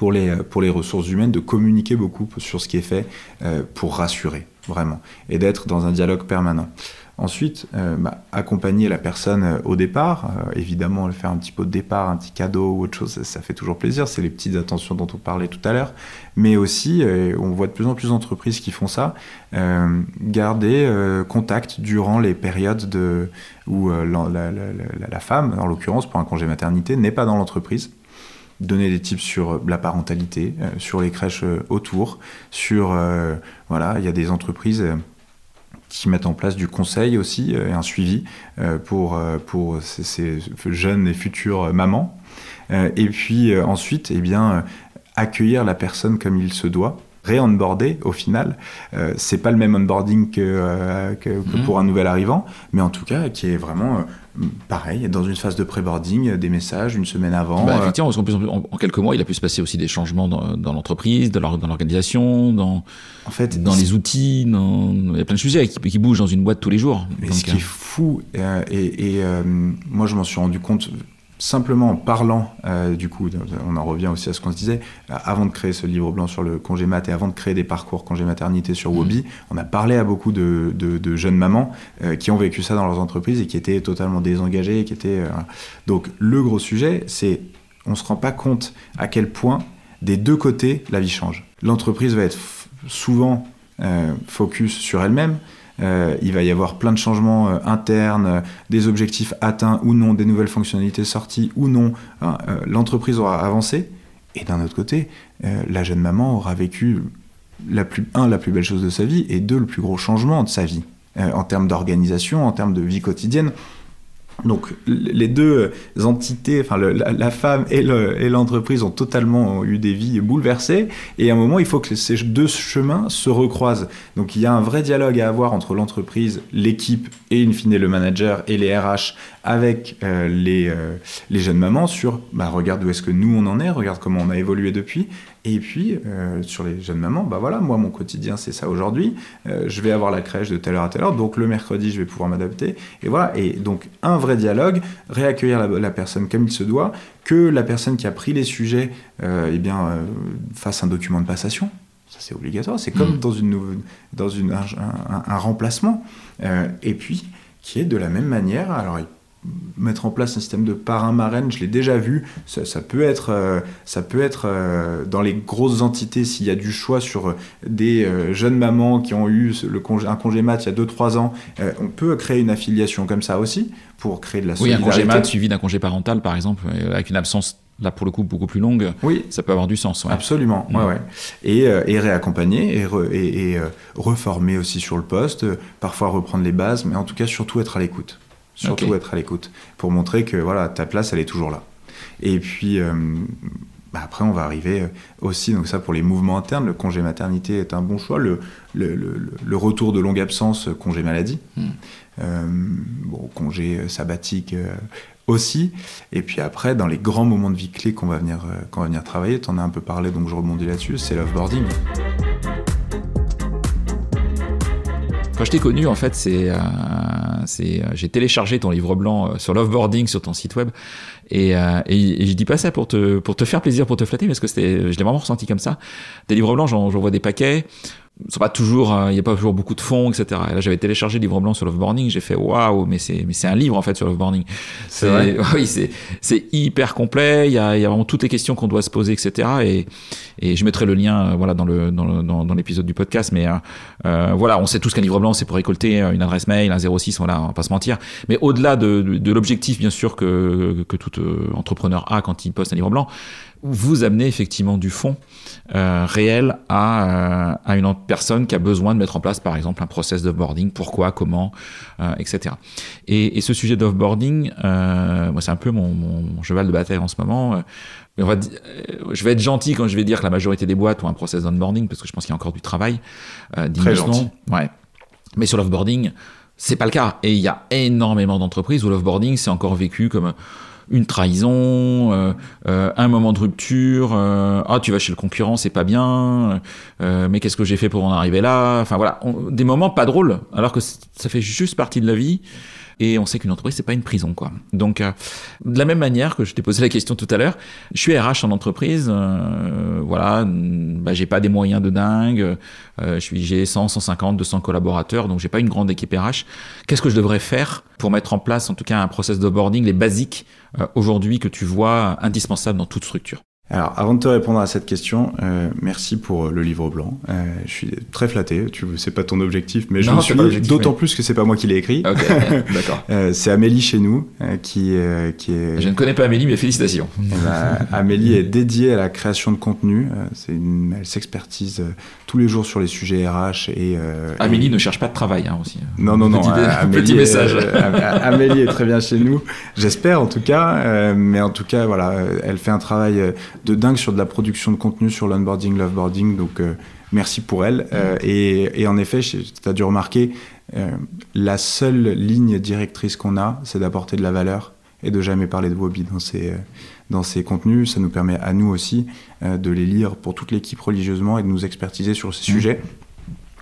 pour les, pour les ressources humaines de communiquer beaucoup sur ce qui est fait pour rassurer vraiment, et d'être dans un dialogue permanent. Ensuite, euh, bah, accompagner la personne euh, au départ, euh, évidemment, faire un petit pot de départ, un petit cadeau ou autre chose, ça, fait toujours plaisir, c'est les petites attentions dont on parlait tout à l'heure, mais aussi, on voit de plus en plus d'entreprises qui font ça, garder contact durant les périodes de, où la, femme, en l'occurrence pour un congé maternité, n'est pas dans l'entreprise donner des tips sur euh, la parentalité, euh, sur les crèches euh, autour, sur voilà, il y a des entreprises qui mettent en place du conseil aussi et un suivi pour, pour ces, jeunes et futures mamans. et puis ensuite, eh bien, accueillir la personne comme il se doit, ré-onboarder au final. c'est pas le même onboarding que, que, mmh. pour un nouvel arrivant, mais en tout cas qui est vraiment pareil, dans une phase de pré-boarding, des messages une semaine avant. Bah, effectivement, en, quelques mois, il a pu se passer aussi des changements dans, l'entreprise, dans l'organisation, dans, en fait, dans les outils. il y a plein de sujets qui, bougent dans une boîte tous les jours. Mais ce qui est euh, fou, euh, et, euh, moi je m'en suis rendu compte simplement en parlant, euh, du coup, on en revient aussi à ce qu'on se disait, avant de créer ce livre blanc sur le congé mat et avant de créer des parcours congé maternité sur Wobi, on a parlé à beaucoup de, jeunes mamans euh, qui ont vécu ça dans leurs entreprises et qui étaient totalement désengagées. Qui étaient, euh, Donc le gros sujet, c'est on ne se rend pas compte à quel point des deux côtés la vie change. L'entreprise va être souvent focus sur elle-même, euh, il va y avoir plein de changements euh, internes, euh, des objectifs atteints ou non, des nouvelles fonctionnalités sorties ou non. L'entreprise aura avancé. Et d'un autre côté, la jeune maman aura vécu, la plus, un, la plus belle chose de sa vie, et deux, le plus gros changement de sa vie, en termes d'organisation, en termes de vie quotidienne. Donc les deux entités, enfin la, femme et l'entreprise ont totalement eu des vies bouleversées et à un moment il faut que ces deux chemins se recroisent. Donc il y a un vrai dialogue à avoir entre l'entreprise, l'équipe et in fine le manager et les RH avec euh, les, euh, les jeunes mamans sur bah, regarde où est-ce que nous on en est, regarde comment on a évolué depuis et puis, euh, sur les jeunes mamans, bah voilà, moi, mon quotidien, c'est ça aujourd'hui. Euh, je vais avoir la crèche de telle heure à telle heure, donc le mercredi, je vais pouvoir m'adapter. Et voilà, et donc, un vrai dialogue, réaccueillir la, personne comme il se doit, que la personne qui a pris les sujets, euh, eh bien, fasse un document de passation. c'est obligatoire. C'est comme dans, une, dans une, un, remplacement. et puis, qui est de la même manière. Alors, mettre en place un système de parrain-marraine, je l'ai déjà vu, ça, peut être, euh, ça peut être euh, dans les grosses entités, s'il y a du choix sur des euh, jeunes mamans qui ont eu le un congé mat il y a 2-3 ans, on peut créer une affiliation comme ça aussi, pour créer de la solidarité. Oui, un congé mat suivi d'un congé parental, par exemple, avec une absence là pour le coup beaucoup plus longue, oui. ça peut avoir du sens. Absolument, ouais, ouais. Et, et réaccompagner et, et, et reformer aussi sur le poste, parfois reprendre les bases, mais en tout cas surtout être à l'écoute surtout être à l'écoute, pour montrer que voilà, ta place, elle est toujours là. Et puis, euh, bah, après, on va arriver euh, aussi, donc ça pour les mouvements internes, le congé maternité est un bon choix, le, le, le, retour de longue absence, euh, congé maladie, hmm. bon, congé sabbatique aussi. Et puis après, dans les grands moments de vie clés qu'on va venir, qu'on va venir travailler, tu en as un peu parlé, donc je rebondis là-dessus, c'est l'offboarding. Je t'ai connu, en fait, c'est, euh, c'est, euh, j'ai téléchargé ton livre blanc euh, sur l'offboarding sur ton site web, et, et, je dis pas ça pour te pour te faire plaisir, pour te flatter, parce que c'était, je l'ai vraiment ressenti comme ça. Des livres blancs, j'en vois des paquets sont pas toujours, il n'y a pas toujours beaucoup de fonds, etc. Et là, j'avais téléchargé le livre blanc sur l'offboarding, j'ai fait waouh, mais c'est, mais c'est un livre en fait sur l'offboarding. C'est vrai. Oui, c'est, c'est hyper complet. Il y a, il y a vraiment toutes les questions qu'on doit se poser, etc. Et, et je mettrai le lien, voilà, dans le, dans, le, dans, l'épisode du podcast. Mais euh, voilà, on sait tous qu'un livre blanc, c'est pour récolter une adresse mail, un 06, voilà, on va pas se mentir. Mais au-delà de, de, l'objectif, bien sûr, que, que tout entrepreneur a quand il poste un livre blanc, vous amenez effectivement du fond euh, réel à, euh, à, une personne qui a besoin de mettre en place, par exemple, un process d'offboarding, pourquoi, comment, euh, etc. Et, et, ce sujet d'offboarding, euh, moi, c'est un peu mon, mon, cheval de bataille en ce moment. Mais on va, je vais être gentil quand je vais dire que la majorité des boîtes ont un process d'onboarding, parce que je pense qu'il y a encore du travail. Très gentil. Ouais. Mais sur l'offboarding, c'est pas le cas. Et il y a énormément d'entreprises où l'offboarding, c'est encore vécu comme une trahison, euh, euh, un moment de rupture, euh, ah tu vas chez le concurrent, c'est pas bien, mais qu'est-ce que j'ai fait pour en arriver là? Enfin voilà, des moments pas drôles, alors que ça fait juste partie de la vie. Et on sait qu'une entreprise, c'est pas une prison, quoi. Donc, de la même manière que je t'ai posé la question tout à l'heure, je suis RH en entreprise, voilà, bah, j'ai pas des moyens de dingue, je suis j'ai 100, 150, 200 collaborateurs, donc j'ai pas une grande équipe RH. Qu'est-ce que je devrais faire pour mettre en place, en tout cas, un process de boarding, les basiques euh, aujourd'hui que tu vois indispensable dans toute structure? Alors, avant de te répondre à cette question, euh, merci pour le livre blanc. Euh, je suis très flatté. Tu c'est pas ton objectif, mais je suis d'autant plus que c'est pas moi qui l'ai écrit. d'accord. euh, c'est Amélie chez nous euh, qui, euh, qui est. Je ne connais pas Amélie, mais félicitations. Eh ben, Amélie est dédiée à la création de contenu. c'est une, elle s'expertise tous les jours sur les sujets RH et. Amélie ne cherche pas de travail hein, aussi. Non, non, non. Petit, Amélie, petit message. Amélie est très bien chez nous. J'espère en tout cas, mais en tout cas, voilà, elle fait un travail de dingue sur de la production de contenu sur l'onboarding, l'offboarding. Donc, euh, merci pour elle. Euh, et, en effet, tu as dû remarquer, euh, la seule ligne directrice qu'on a, c'est d'apporter de la valeur et de jamais parler de Wobby dans ces, dans ces contenus. Ça nous permet à nous aussi de les lire pour toute l'équipe religieusement et de nous expertiser sur ces mmh. sujets.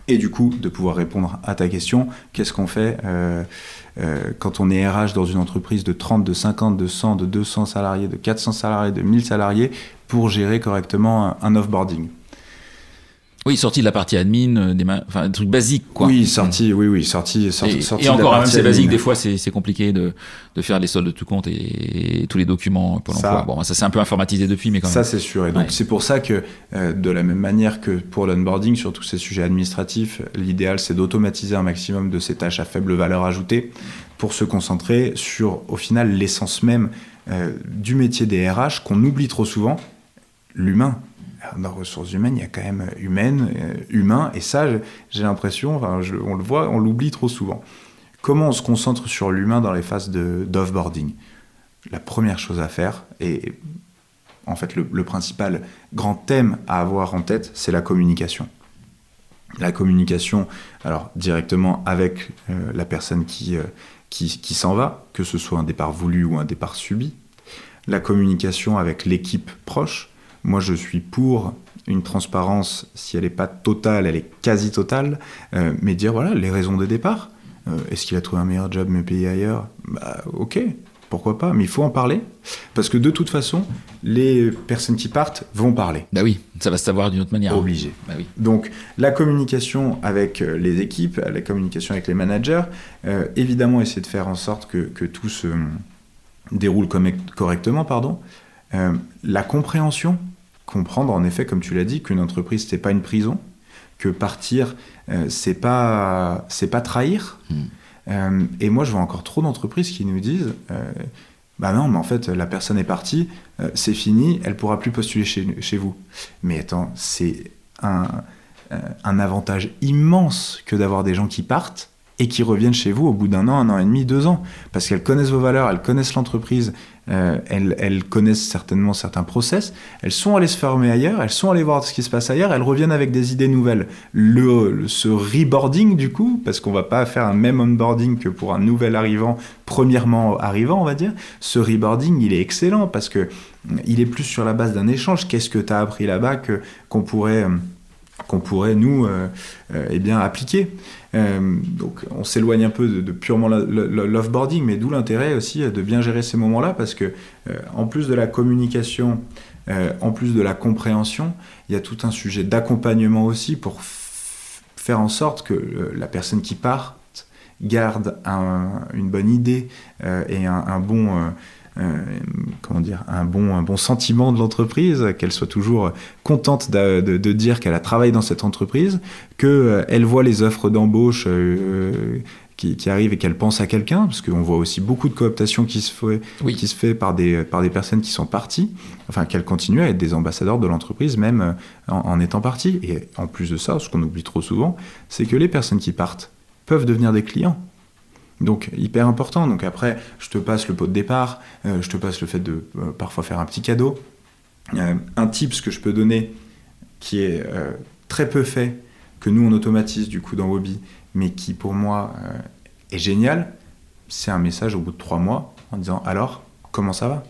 Et du coup, de pouvoir répondre à ta question, qu'est-ce qu'on fait euh, quand on est RH dans une entreprise de 30, de 50, de 100, de 200 salariés, de 400 salariés, de 1000 salariés, pour gérer correctement un, offboarding? Oui, sorti de la partie admin, euh, des enfin, un truc basique, quoi. Oui, sorti, oui, oui, sorti, sorti, et, et encore, même c'est basique, des fois, c'est compliqué de, de, faire les soldes de tout compte et, tous les documents pour l'emploi. Bon, ça s'est un peu informatisé depuis, mais quand même. Ça, c'est sûr. Et donc, c'est pour ça que, euh, de la même manière que pour l'onboarding, sur tous ces sujets administratifs, l'idéal, c'est d'automatiser un maximum de ces tâches à faible valeur ajoutée pour se concentrer sur, au final, l'essence même euh, du métier des RH qu'on oublie trop souvent, l'humain dans ressources humaines, il y a quand même humaine, euh, humain, et ça, j'ai l'impression, on le voit, on l'oublie trop souvent. Comment on se concentre sur l'humain dans les phases d'offboarding? La première chose à faire, et en fait le, principal grand thème à avoir en tête, c'est la communication. La communication, alors directement avec euh, la personne euh, qui, qui s'en va, que ce soit un départ voulu ou un départ subi. La communication avec l'équipe proche, moi, je suis pour une transparence, si elle n'est pas totale, elle est quasi totale, euh, mais dire voilà les raisons de départ. Euh, est-ce qu'il a trouvé un meilleur job mais payé ailleurs? Bah ok. pourquoi pas, mais il faut en parler, parce que de toute façon, les personnes qui partent vont parler. Bah oui, ça va se savoir d'une autre manière. Obligé. Bah oui. Donc la communication avec euh, les équipes, la communication avec les managers, euh, évidemment essayer de faire en sorte que, que tout se déroule correctement, pardon. Euh, la compréhension, comprendre en effet, comme tu l'as dit, qu'une entreprise c'est pas une prison, que partir euh, c'est pas c'est pas trahir. Hmm. Euh, et moi je vois encore trop d'entreprises qui nous disent euh, bah non, mais en fait, la personne est partie, c'est fini, elle pourra plus postuler chez, chez vous. Mais attends, c'est un, un avantage immense que d'avoir des gens qui partent et qui reviennent chez vous au bout d'un an, un an et demi, deux ans. Parce qu'elles connaissent vos valeurs, elles connaissent l'entreprise, euh, elles, connaissent certainement certains process, elles sont allées se former ailleurs, elles sont allées voir ce qui se passe ailleurs, elles reviennent avec des idées nouvelles. Le, ce reboarding, du coup, parce qu'on va pas faire un même onboarding que pour un nouvel arrivant, premièrement arrivant, on va dire, ce reboarding, il est excellent parce que il est plus sur la base d'un échange. Qu'est-ce que tu as appris là-bas qu'on pourrait, euh, qu'on pourrait nous euh, euh, eh bien, appliquer? Euh, Donc on s'éloigne un peu de, de purement l'offboarding, mais d'où l'intérêt aussi de bien gérer ces moments-là parce que euh, en plus de la communication, euh, en plus de la compréhension, il y a tout un sujet d'accompagnement aussi pour faire en sorte que euh, la personne qui part garde un- une bonne idée euh, et un, bon euh, euh, comment dire un bon un bon sentiment de l'entreprise qu'elle soit toujours contente de, de- de dire qu'elle a travaillé dans cette entreprise que euh, elle voit les offres d'embauche euh, qui, qui arrivent et qu'elle pense à quelqu'un parce qu'on voit aussi beaucoup de cooptation qui se fait Oui. qui se fait par des par des personnes qui sont parties. Enfin qu'elles continuent à être des ambassadeurs de l'entreprise même euh, en, en étant parties et en plus de ça ce qu'on oublie trop souvent c'est que les personnes qui partent peuvent devenir des clients donc hyper important. Donc après, je te passe le pot de départ, euh, je te passe le fait de euh, parfois faire un petit cadeau. Euh, un tips que je peux donner qui est très peu fait, que nous on automatise du coup dans Wobby, mais qui pour moi est génial, c'est un message au bout de trois mois en disant alors comment ça va?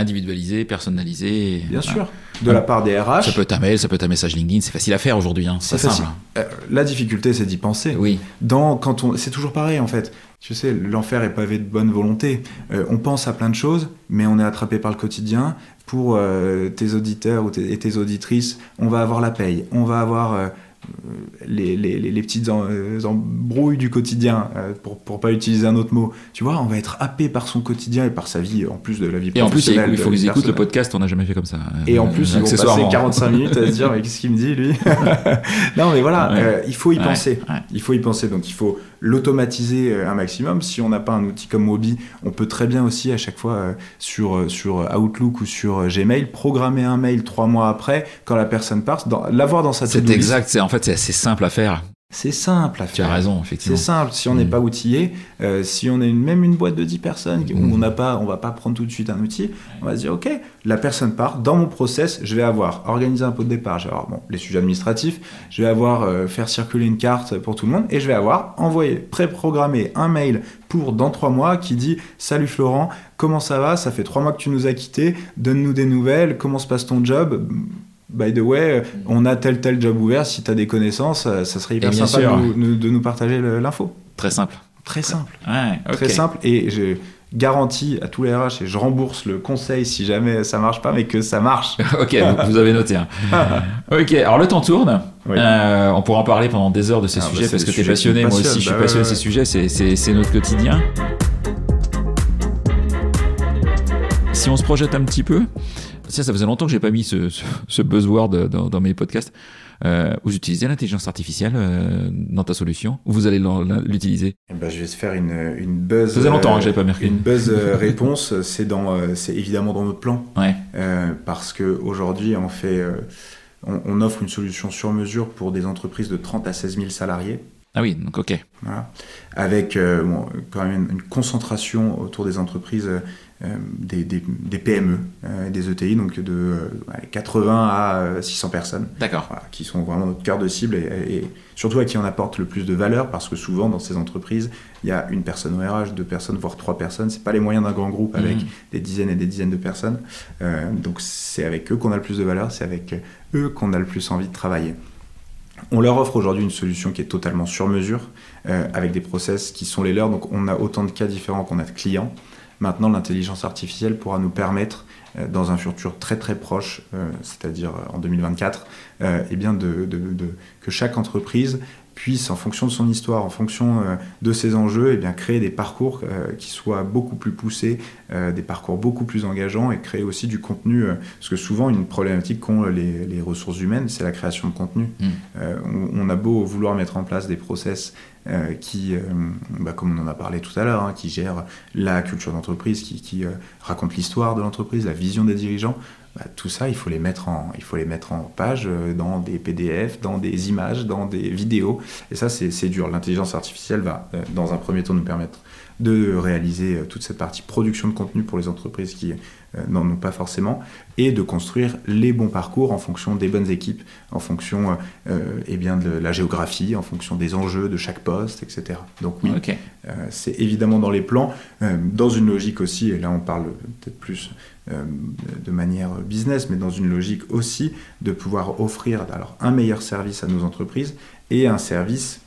Individualisé, personnalisé. Bien Voilà. sûr, de la part des RH. Ça peut être un mail, ça peut être un message LinkedIn, c'est facile à faire aujourd'hui. Hein. C'est simple. Euh, la difficulté, c'est d'y penser. Oui. dans quand on c'est toujours pareil en fait tu sais l'enfer est pavé de bonne volonté Euh, on pense à plein de choses mais on est attrapé par le quotidien pour euh, tes auditeurs ou tes, et tes auditrices on va avoir la paye on va avoir les, les, les- les petites euh, embrouilles du quotidien euh, pour pour pas utiliser un autre mot tu vois on va être happé par son quotidien et par sa vie en plus de la vie Et en plus, il professionnelle faut qu'ils écoutent le podcast, on n'a jamais fait comme ça. Et en plus, ils vont passer accessoirement. 45 minutes à se dire, mais qu'est-ce qu'il me dit, lui Non, mais voilà, Ouais. euh, il faut y Ouais, penser. ouais. Il faut y penser. Donc, il faut l'automatiser un maximum. Si on n'a pas un outil comme Mobi, on peut très bien aussi, à chaque fois, euh, sur, sur Outlook ou sur Gmail, programmer un mail trois mois après, quand la personne part, l'avoir dans sa C'est to-do list. exact, c'est en fait c'est assez simple à faire. C'est simple à Tu as faire. raison, C'est effectivement. simple, si on n'est Mm. pas outillé, euh, si on est même une boîte de 10 personnes où Mm. on n'a pas, on va pas prendre tout de suite un outil, on va se dire ok, la personne part, dans mon process, je vais avoir organisé un pot de départ, je vais avoir bon, les sujets administratifs, je vais avoir euh, faire circuler une carte pour tout le monde et je vais avoir envoyé, pré-programmé un mail pour dans trois mois qui dit salut Florent, comment ça va, ça fait trois mois que tu nous as quittés, donne-nous des nouvelles, comment se passe ton job? By the way, euh, on a tel tel job ouvert. Si tu as des connaissances, euh, ça serait hyper sympa sûr. de nous, nous- de nous partager l'info. Très simple. Très simple. Ouais, Très simple. Et je garantis à tous les RH et je rembourse le conseil si jamais ça marche pas, mais que ça marche. ok, vous, vous avez noté. hein. ok, alors le temps tourne. Oui. Euh, on pourra en parler pendant des heures de ces Ah, bah, sujets parce que tu es passionné. Moi aussi, je suis Bah, passionné de ouais, ces sujets. C'est notre quotidien. Si on se projette un petit peu, ça, ça faisait longtemps que j'ai pas mis ce, ce- ce buzzword dans, dans mes podcasts. Euh, vous utilisez l'intelligence artificielle euh, dans ta solution ou vous allez l'utiliser? Eh ben, je vais se faire une, une buzz. Ça faisait longtemps hein, euh, que j'avais pas marqué. Une buzz euh, réponse, c'est dans, euh, c'est évidemment dans notre plan. Ouais. Euh, parce qu'aujourd'hui, on, fait, euh, on, on offre une solution sur mesure pour des entreprises de 30 à 16 000 salariés. Ah oui, donc ok. Voilà. Avec euh, bon, quand même une, concentration autour des entreprises, euh, euh, des, des- des PME, euh, des ETI, donc de euh, ouais, 80 à euh, 600 personnes, D'accord. voilà, qui sont vraiment notre cœur de cible et, et surtout à qui on apporte le plus de valeur parce que souvent dans ces entreprises, il y a une personne au RH, deux personnes, voire trois personnes. C'est pas les moyens d'un grand groupe avec Mhm. des dizaines et des dizaines de personnes. Euh, donc c'est avec eux qu'on a le plus de valeur, c'est avec eux qu'on a le plus envie de travailler. On leur offre aujourd'hui une solution qui est totalement sur mesure, euh, avec des process qui sont les leurs. Donc on a autant de cas différents qu'on a de clients. Maintenant, l'intelligence artificielle pourra nous permettre dans un futur très très proche, c'est-à-dire en 2024, eh bien de, que chaque entreprise puisse, en fonction de son histoire, en fonction euh, de ses enjeux, et eh bien, créer des parcours euh, qui soient beaucoup plus poussés, euh, des parcours beaucoup plus engageants et créer aussi du contenu. parce que souvent, une problématique qu'ont les, les, ressources humaines, c'est la création de contenu. Mm. On, a beau vouloir mettre en place des process qui, bah, comme on en a parlé tout à l'heure, hein, qui gèrent la culture d'entreprise, qui, qui racontent l'histoire de l'entreprise, la vision des dirigeants. Bah, tout ça, il faut les mettre en, il faut les mettre en page, euh, dans des PDF, dans des images, dans des vidéos. Et ça, c'est dur. L'intelligence artificielle va, euh, dans un premier temps, nous permettre de réaliser euh, toute cette partie production de contenu pour les entreprises qui n'en ont pas forcément, et de construire les bons parcours en fonction des bonnes équipes, en fonction eh bien de la géographie, en fonction des enjeux de chaque poste, etc. Donc oui, c'est évidemment dans les plans, dans une logique aussi, et là on parle peut-être plus euh, de manière business, mais dans une logique aussi de pouvoir offrir alors, un meilleur service à nos entreprises et un service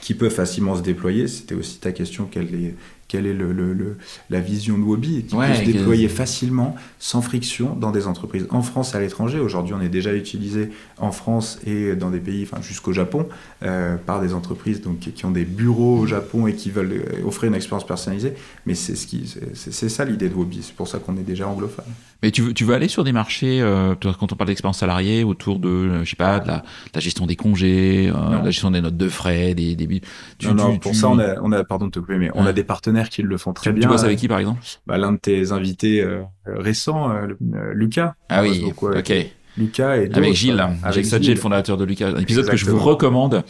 qui peut facilement se déployer. C'était aussi ta question, quelle est, quelle est le, la vision de Wobby, qui peut se déployer facilement, sans friction, dans des entreprises en France et à l'étranger. Aujourd'hui, on est déjà utilisé en France et dans des pays, enfin jusqu'au Japon, euh, par des entreprises donc, qui ont des bureaux au Japon et qui veulent euh, offrir une expérience personnalisée. Mais c'est ce qui, c'est ça l'idée de Wobby. C'est pour ça qu'on est déjà anglophone. Mais tu veux, tu veux aller sur des marchés, euh, quand on parle d'expérience salariée, autour de, je sais pas, de la, la gestion des congés, la gestion des notes de frais, des, des... non, non, pour ça on a, on a, pardon de te couper, mais on a des partenaires qui le font très bien. Tu bosses avec qui par exemple? bah, L'un de tes invités euh, récents, euh, Lucas. Ah oui, ok. Lucas et avec Gilles, avec Gilles, le fondateur de Lucas. Un épisode que je vous recommande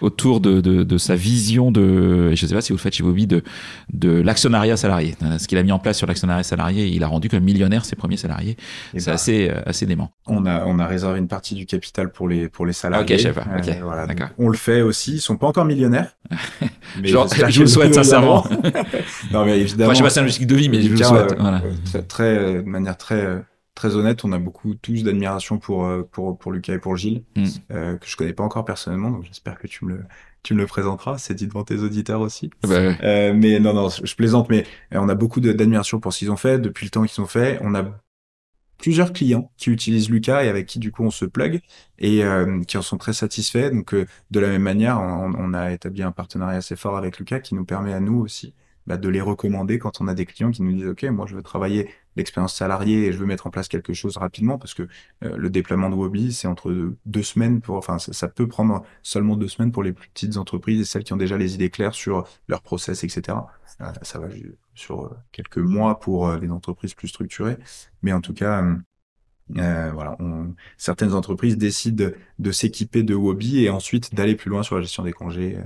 autour de, de, de, sa vision de, je ne sais pas si vous le faites chez Bobby, de, de l'actionnariat salarié. Ce qu'il a mis en place sur l'actionnariat salarié, il a rendu comme millionnaire ses premiers salariés. C'est bah, assez, euh, assez dément. On a, on a réservé une partie du capital pour les, pour les salariés. Ok, sais pas. Okay. voilà, on le fait aussi. Ils sont pas encore millionnaires. mais Genre, je vous le souhaite sincèrement. non, mais évidemment. Moi, je sais pas c'est un logique de vie, mais je vous le souhaite. Euh, voilà. Très, très, de manière très, très honnête, on a beaucoup tous d'admiration pour, euh, pour, pour Lucas et pour Gilles, mm. euh, que je connais pas encore personnellement, donc j'espère que tu me le, tu me le présenteras, c'est dit devant tes auditeurs aussi. Ah bah euh, mais non, non, je plaisante, mais euh, on a beaucoup d'admiration pour ce qu'ils ont fait, depuis le temps qu'ils ont fait. On a plusieurs clients qui utilisent Lucas et avec qui du coup on se plug et qui en sont très satisfaits. Donc de la même manière, on, on, a établi un partenariat assez fort avec Lucas qui nous permet à nous aussi bah, de les recommander quand on a des clients qui nous disent ok moi je veux travailler l'expérience salariée et je veux mettre en place quelque chose rapidement parce que euh, le déploiement de Wobby c'est entre deux semaines pour enfin ça, peut prendre seulement deux semaines pour les plus petites entreprises et celles qui ont déjà les idées claires sur leur process etc euh, ça va sur euh, quelques mois pour les entreprises plus structurées. Mais en tout cas voilà, certaines entreprises décident de s'équiper de Wobby et ensuite d'aller plus loin sur la gestion des congés,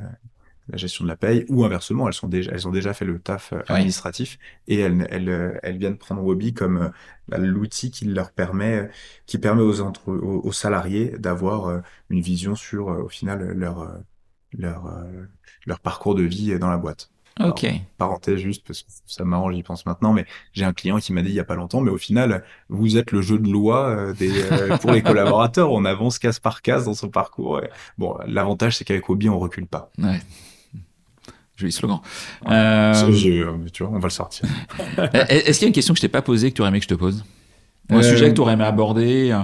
la gestion de la paye, ou inversement, elles sont déjà, elles ont déjà fait le taf euh, administratif et elles, elles, euh, elles viennent prendre Wobby comme euh, bah, l'outil qui leur permet, qui permet aux, entre, aux, salariés d'avoir une vision sur, au final, leur, leur, leur parcours de vie dans la boîte. Ok. parenthèse juste parce que ça m'arrange, j'y pense maintenant, mais j'ai un client qui m'a dit il y a pas longtemps, mais au final, vous êtes le jeu de loi des, pour les collaborateurs. On avance case par case dans son parcours. Bon, l'avantage c'est qu'avec Wobby on recule pas. Ouais. Joli slogan. Euh... euh tu vois, on va le sortir. Est-ce qu'il y a une question que je t'ai pas posée que tu aurais aimé que je te pose Un sujet que tu aurais aimé aborder euh,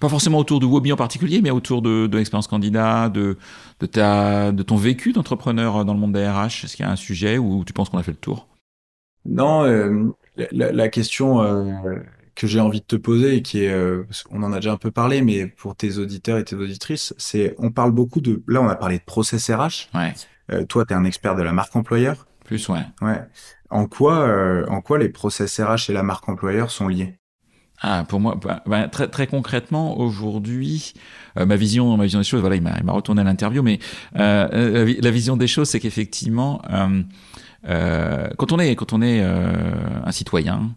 Pas forcément autour de Wobby en particulier, mais autour de, de l'expérience candidat, de, de, ta, de ton vécu d'entrepreneur dans le monde des RH. Est-ce qu'il y a un sujet où tu penses qu'on a fait le tour? Non, euh, la, la, question euh, que j'ai envie de te poser et qui est, euh, on en a déjà un peu parlé, mais pour tes auditeurs et tes auditrices, c'est, on parle beaucoup de, là on a parlé de process RH. Ouais. Euh, toi, tu es un expert de la marque employeur? Plus, ouais. Ouais. En quoi, euh, en quoi les process RH et la marque employeur sont liés? Ah, pour moi, bah, bah, très, très concrètement, aujourd'hui, euh, ma vision, ma vision des choses, voilà, il m'a, il m'a retourné à l'interview, mais euh, la, vision des choses, c'est qu'effectivement, euh, quand on est, quand on est un citoyen,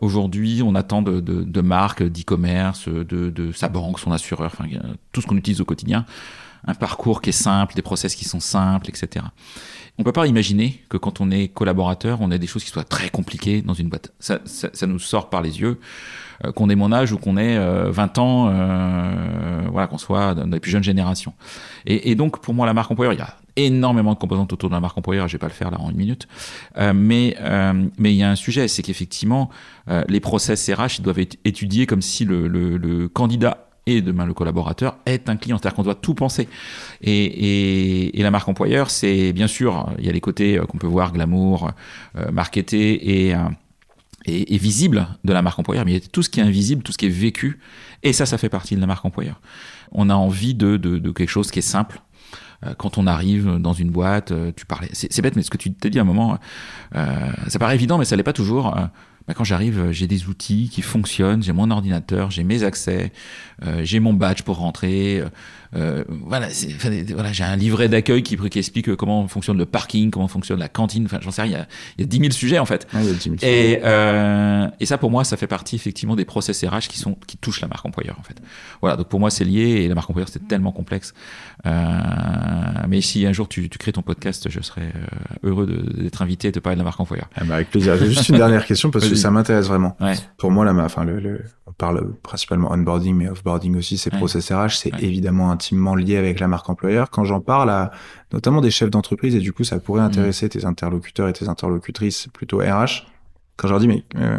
aujourd'hui, on attend de, de, de marques, d'e-commerce, de, de sa banque, son assureur, enfin tout ce qu'on utilise au quotidien, un parcours qui est simple, des process qui sont simples, etc. On peut pas imaginer que quand on est collaborateur, on ait des choses qui soient très compliquées dans une boîte. Ça, ça, ça nous sort par les yeux, euh, qu'on ait mon âge ou qu'on ait euh, 20 ans, euh, voilà, qu'on soit dans les plus jeunes générations. Et, et, donc, pour moi, la marque employeur, il y a énormément de composantes autour de la marque employeur. Je vais pas le faire là en une minute, euh, mais euh, mais il y a un sujet, c'est qu'effectivement euh, les process RH ils doivent être étudiés comme si le, le, le candidat et demain le collaborateur est un client. C'est-à-dire qu'on doit tout penser. Et, la marque employeur, c'est bien sûr, il y a les côtés qu'on peut voir glamour, euh, marketé et et, visible de la marque employeur, mais il y a tout ce qui est invisible, tout ce qui est vécu, et ça, ça fait partie de la marque employeur. On a envie de, quelque chose qui est simple, euh, quand on arrive dans une boîte, euh, tu parlais, c'est bête, mais ce que tu t'es dit à un moment, euh, ça paraît évident, mais ça l'est pas toujours. Bah, quand j'arrive, j'ai des outils qui fonctionnent, j'ai mon ordinateur, j'ai mes accès, euh, j'ai mon badge pour rentrer. Euh, voilà, voilà j'ai un livret d'accueil qui, qui, explique comment fonctionne le parking, comment fonctionne la cantine. Enfin, j'en sais rien. Il y, a, il y a 10 000 sujets en fait. Ah, il y a 10 000 et, euh, et ça, pour moi, ça fait partie effectivement des process RH qui sont qui touchent la marque employeur en fait. Voilà, donc pour moi, c'est lié et la marque employeur c'est tellement complexe. Euh, mais si un jour tu, tu crées ton podcast, je serais euh, heureux d'être invité et de parler de la marque employeur. Ah bah avec plaisir. Juste une dernière question parce que ça m'intéresse vraiment. Ouais. Pour moi, là, enfin, le, le, on parle principalement onboarding, mais offboarding aussi, c'est Ouais. process RH, c'est Ouais. évidemment intimement lié avec la marque employeur. Quand j'en parle à notamment des chefs d'entreprise, et du coup, ça pourrait intéresser tes interlocuteurs et tes interlocutrices plutôt RH, quand je leur dis, mais euh,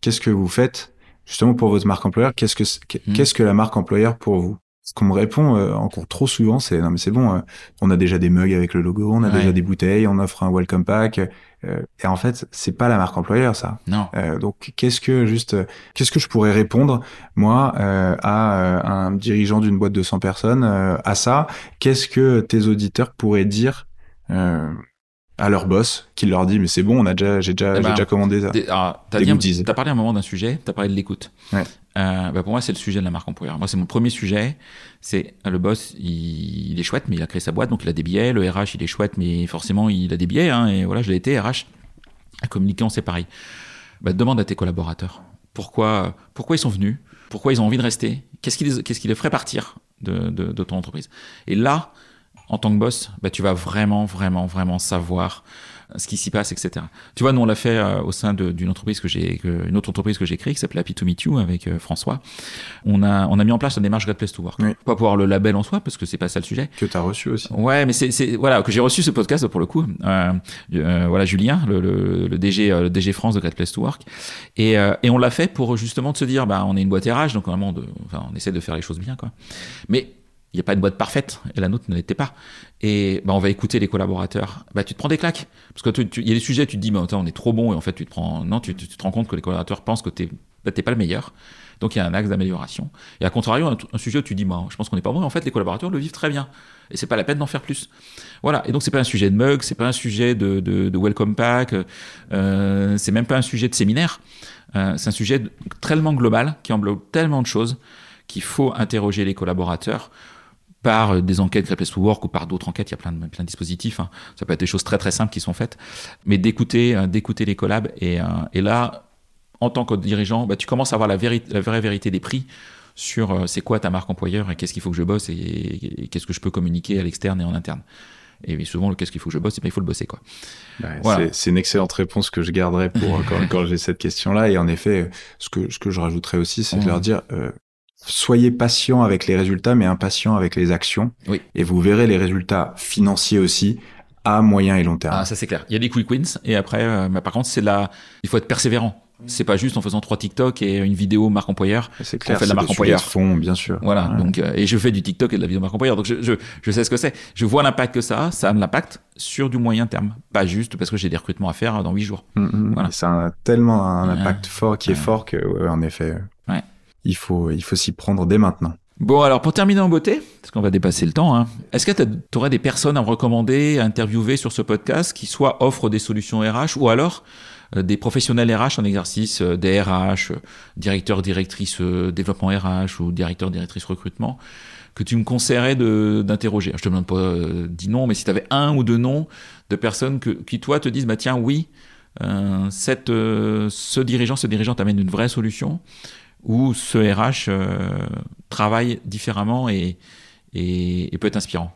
qu'est-ce que vous faites justement pour votre marque employeur? Qu'est-ce que c'est- Mm. qu'est-ce que la marque employeur pour vous? Ce qu'on me répond euh, encore trop souvent, c'est non mais c'est bon, euh, on a déjà des mugs avec le logo, on a Ouais. déjà des bouteilles, on offre un welcome pack. euh, et en fait, c'est pas la marque employeur, ça. Non. Euh, donc, qu'est-ce que juste, qu'est-ce que je pourrais répondre moi euh, à euh, un dirigeant d'une boîte de 100 personnes euh, à ça? Qu'est-ce que tes auditeurs pourraient dire euh, à leur boss qui leur dit mais c'est bon, on a déjà, j'ai déjà, Eh ben, déjà commandé ça. Des- alors, t'as Des dit un- goodies. t'as parlé à un moment d'un sujet, t'as parlé de l'écoute. Ouais. Euh, bah pour moi, c'est le sujet de la marque employeur. Moi, c'est mon premier sujet. C'est le boss, il, il est chouette, mais il a créé sa boîte, donc il a des billets. Le RH, il est chouette, mais forcément, il a des billets. Hein, et voilà, je l'ai été RH. À communiquant, c'est pareil. Bah, demande à tes collaborateurs pourquoi, pourquoi ils sont venus, pourquoi ils ont envie de rester, qu'est-ce qui les, qu'est-ce qui les ferait partir de, de, de ton entreprise? Et là, en tant que boss, bah, tu vas vraiment, vraiment, vraiment savoir ce qui s'y passe, etc. Tu vois, nous on l'a fait euh, au sein d'une entreprise que j'ai, une autre entreprise que j'ai créée qui s'appelle Happy to Meet You avec euh, François. On a, on a mis en place la démarche Great Place to Work. Oui. Pas pour le label en soi parce que c'est pas ça le sujet. Que t'as reçu aussi. Ouais, mais c'est, c'est voilà que j'ai reçu ce podcast pour le coup. Euh, euh, voilà Julien, le, le, le DG, euh, le DG France de Great Place to Work, et, euh, et on l'a fait pour justement de se dire, bah on est une boîte RH, donc vraiment, de, enfin, on essaie de faire les choses bien, quoi. Mais il n'y a pas de boîte parfaite, et la nôtre ne l'était pas. Et bah, on va écouter les collaborateurs. Bah, tu te prends des claques. Parce que tu- tu- il y a des sujets, tu te dis, bah, on est trop bon, et en fait, tu te prends. Non, tu, te rends compte que les collaborateurs pensent que tu n'es pas le meilleur. Donc, il y a un axe d'amélioration. Et à contrario, un, sujet où tu dis, bah, je pense qu'on n'est pas bon, et en fait, les collaborateurs le vivent très bien. Et c'est pas la peine d'en faire plus. Voilà. Et donc, c'est pas un sujet de mug, c'est pas un sujet de, welcome pack, euh, c'est même pas un sujet de séminaire. Euh, c'est un sujet tellement global qui englobe tellement de choses qu'il faut interroger les collaborateurs par euh, des enquêtes Great Place to Work ou par d'autres enquêtes, il y a plein de, plein de dispositifs. hein. Ça peut être des choses très très simples qui sont faites, mais d'écouter, euh, d'écouter les collabs et, euh, et là, en tant que dirigeant, bah, tu commences à avoir la, la vraie vérité des prix sur c'est quoi ta marque employeur et qu'est-ce qu'il faut que je bosse et, et qu'est-ce que je peux communiquer à l'externe et en interne. Et souvent, le qu'est-ce qu'il faut que je bosse, ben, il faut le bosser quoi. Ouais, Voilà. c'est- C'est une excellente réponse que je garderai pour quand, quand j'ai cette question-là. Et en effet, ce que, ce que je rajouterais aussi, c'est de leur dire euh, soyez patient avec les résultats, mais impatient avec les actions. Oui. Et vous verrez les résultats financiers aussi à moyen et long terme. Ah, ça c'est clair. Il y a des quick wins et après, euh, bah, par contre, c'est là, il faut être persévérant. C'est pas juste en faisant trois TikTok et une vidéo marque employeur. c'est clair. fait de la marque employeur. fond, bien sûr. Voilà. Ouais. Donc, euh, et je fais du TikTok et de la vidéo marque employeur. Donc, je, je, je sais ce que c'est. Je vois l'impact que ça a. Ça a de l'impact sur du moyen terme. Pas juste parce que j'ai des recrutements à faire dans huit jours. Mm, mm. Voilà. Et Ça a tellement un Ouais. impact fort qui est Ouais. fort que, en effet, euh, Ouais. Il faut, il faut s'y prendre dès maintenant. Bon, alors pour terminer en beauté, parce qu'on va dépasser le temps, hein, est-ce que tu aurais des personnes à me recommander, à interviewer sur ce podcast qui soit offrent des solutions RH ou alors euh, des professionnels RH en exercice, euh, des RH, euh, directeur, directrice développement RH ou directeur, directrice recrutement, que tu me conseillerais d'interroger? Je te demande pas dix noms, mais si tu avais un ou deux noms de personnes qui, toi, te disent, bah tiens, oui, cette, ce dirigeant, ce dirigeant t'amène une vraie solution, ou ce RH euh, travaille différemment et, et, et peut être inspirant.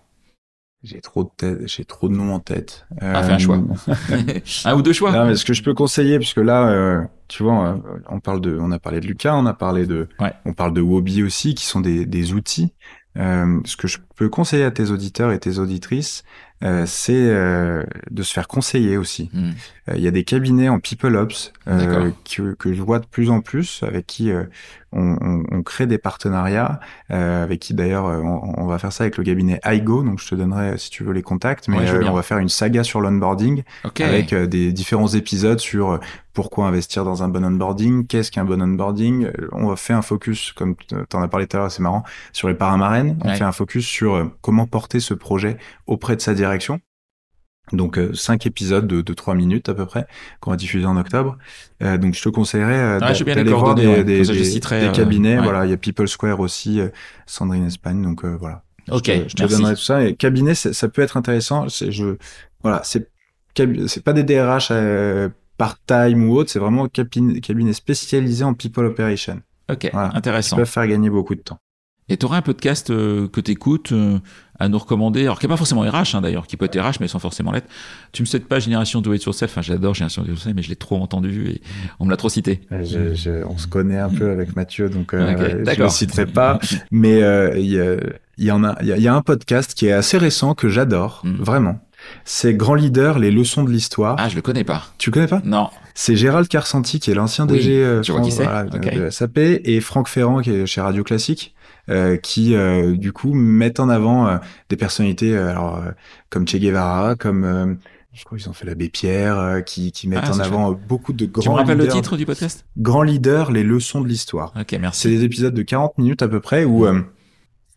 J'ai trop de tête, j'ai trop de noms en tête. Ah, fais un choix. un ou deux choix. Non, mais ce que je peux conseiller, puisque là, euh, tu vois, euh, on parle de, on a parlé de Lucas, on a parlé de, Ouais. on parle de Wobi aussi, qui sont des, des outils. Euh, ce que je peux conseiller à tes auditeurs et tes auditrices, euh, c'est euh, de se faire conseiller aussi. Hmm. Euh, Il y a des cabinets en People Ops euh, que, que je vois de plus en plus, avec qui euh, on, on- on crée des partenariats, euh, avec qui d'ailleurs euh, on, on va faire ça avec le cabinet iGo, donc je te donnerai euh, si tu veux les contacts, mais Ouais, euh, on va faire une saga sur l'onboarding avec euh, des différents épisodes sur pourquoi investir dans un bon onboarding, qu'est-ce qu'un bon onboarding. On va faire un focus, comme tu en as parlé tout à l'heure, c'est marrant, sur les paramarènes. On Ouais. fait un focus sur comment porter ce projet auprès de sa direction. Donc euh, cinq épisodes de, de trois minutes à peu près qu'on va diffuser en octobre. Euh, donc je te conseillerais euh, bien d'aller voir des, ouais. euh, cabinets. ouais. Voilà, il y a People Square aussi, euh, Sandrine Espagne. Donc voilà. Ok, Je te, je te merci. donnerai tout ça. Et cabinet, ça peut être intéressant. C'est je voilà, c'est pas des DRH part-time ou autre. C'est vraiment cabinet, cabinet spécialisé en people operation. Ok, Voilà. Intéressant. peuvent faire gagner beaucoup de temps. Et tu auras un podcast euh, que tu écoutes à nous recommander, alors qui n'est pas forcément RH hein, d'ailleurs, qui peut être RH mais sans forcément l'être. Tu me cites pas Génération Do It Yourself, enfin j'adore Génération Do It Yourself, mais je l'ai trop entendu et on me l'a trop cité. Je- je- on se connaît un peu avec Mathieu, donc euh, je ne le citerai pas. Mais euh, il y, a- il y a, y, a- il y a un podcast qui est assez récent que j'adore, Mm. vraiment. C'est Grand Leader, les leçons de l'histoire. Ah, je le connais pas. Tu connais pas? Non. C'est Gérald Carsanti qui est l'ancien Oui, DG euh, je vois qui c'est. voilà, Ok. de SAP et Franck Ferrand qui est chez Radio Classique. Euh, qui euh, du coup mettent en avant euh, des personnalités alors comme Che Guevara, comme je crois qu'ils ont fait l'abbé Pierre, qui, qui mettent Ah, en c'est avant beaucoup de Tu me grands rappelles le leaders. titre du podcast? Grands leaders, les leçons de l'histoire. Ok, C'est merci. des épisodes de 40 minutes à peu près où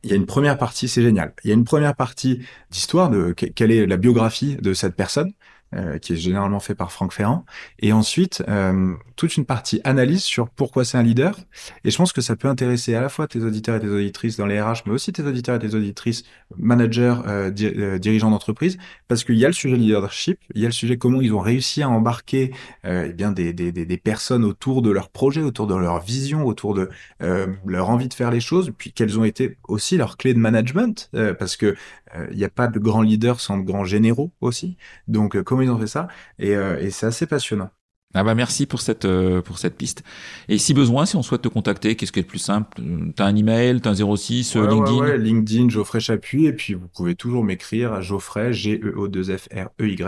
il y a une première partie, c'est génial. Il y a une première partie d'histoire de que- quelle est la biographie de cette personne, euh, qui est généralement fait par Franck Ferrand, et ensuite euh, toute une partie analyse sur pourquoi c'est un leader. Et je pense que ça peut intéresser à la fois tes auditeurs et tes auditrices dans les RH, mais aussi tes auditeurs et tes auditrices, managers, euh, di- dirigeants d'entreprise, parce qu'il y a le sujet leadership, il y a le sujet comment ils ont réussi à embarquer eh bien des, des, des, personnes autour de leur projet, autour de leur vision, autour de leur envie de faire les choses, puis quelles ont été aussi leurs clés de management, parce que il n'y a pas de grands leaders sans de grands généraux aussi. Donc euh, comment ils ont fait ça? Et, euh, et c'est assez passionnant. Ah bah merci pour cette euh, pour cette piste. Et si besoin, si on souhaite te contacter, qu'est-ce qui est le plus simple? Euh, T'as un email, t'as un 06, euh, Ouais, ouais, LinkedIn? ouais, LinkedIn, Geoffrey Chapuis, et puis vous pouvez toujours m'écrire à Geoffrey, g e o 2 f r e y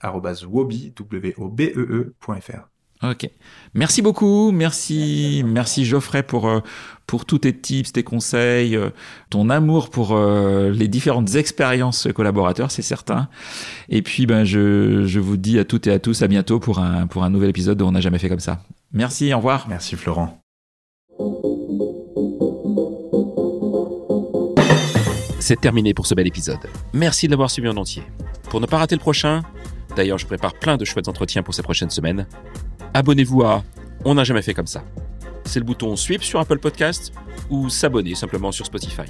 arrobase wobi, w o b e e fr. Ok. Merci beaucoup. Merci, merci Geoffrey pour euh, pour tous tes tips, tes conseils, euh, ton amour pour euh, les différentes expériences collaborateurs, c'est certain. Et puis ben je je vous dis à toutes et à tous à bientôt pour un pour un nouvel épisode de On n'a jamais fait comme ça. Merci. Au revoir. Merci Florent. C'est terminé pour ce bel épisode. Merci de l'avoir suivi en entier. Pour ne pas rater le prochain, d'ailleurs je prépare plein de chouettes entretiens pour ces prochaines semaines, abonnez-vous à On n'a jamais fait comme ça. C'est le bouton Sweep sur Apple Podcast ou s'abonner simplement sur Spotify.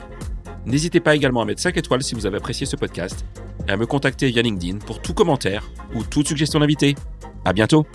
N'hésitez pas également à mettre 5 étoiles si vous avez apprécié ce podcast et à me contacter via LinkedIn pour tout commentaire ou toute suggestion d'invité. À bientôt!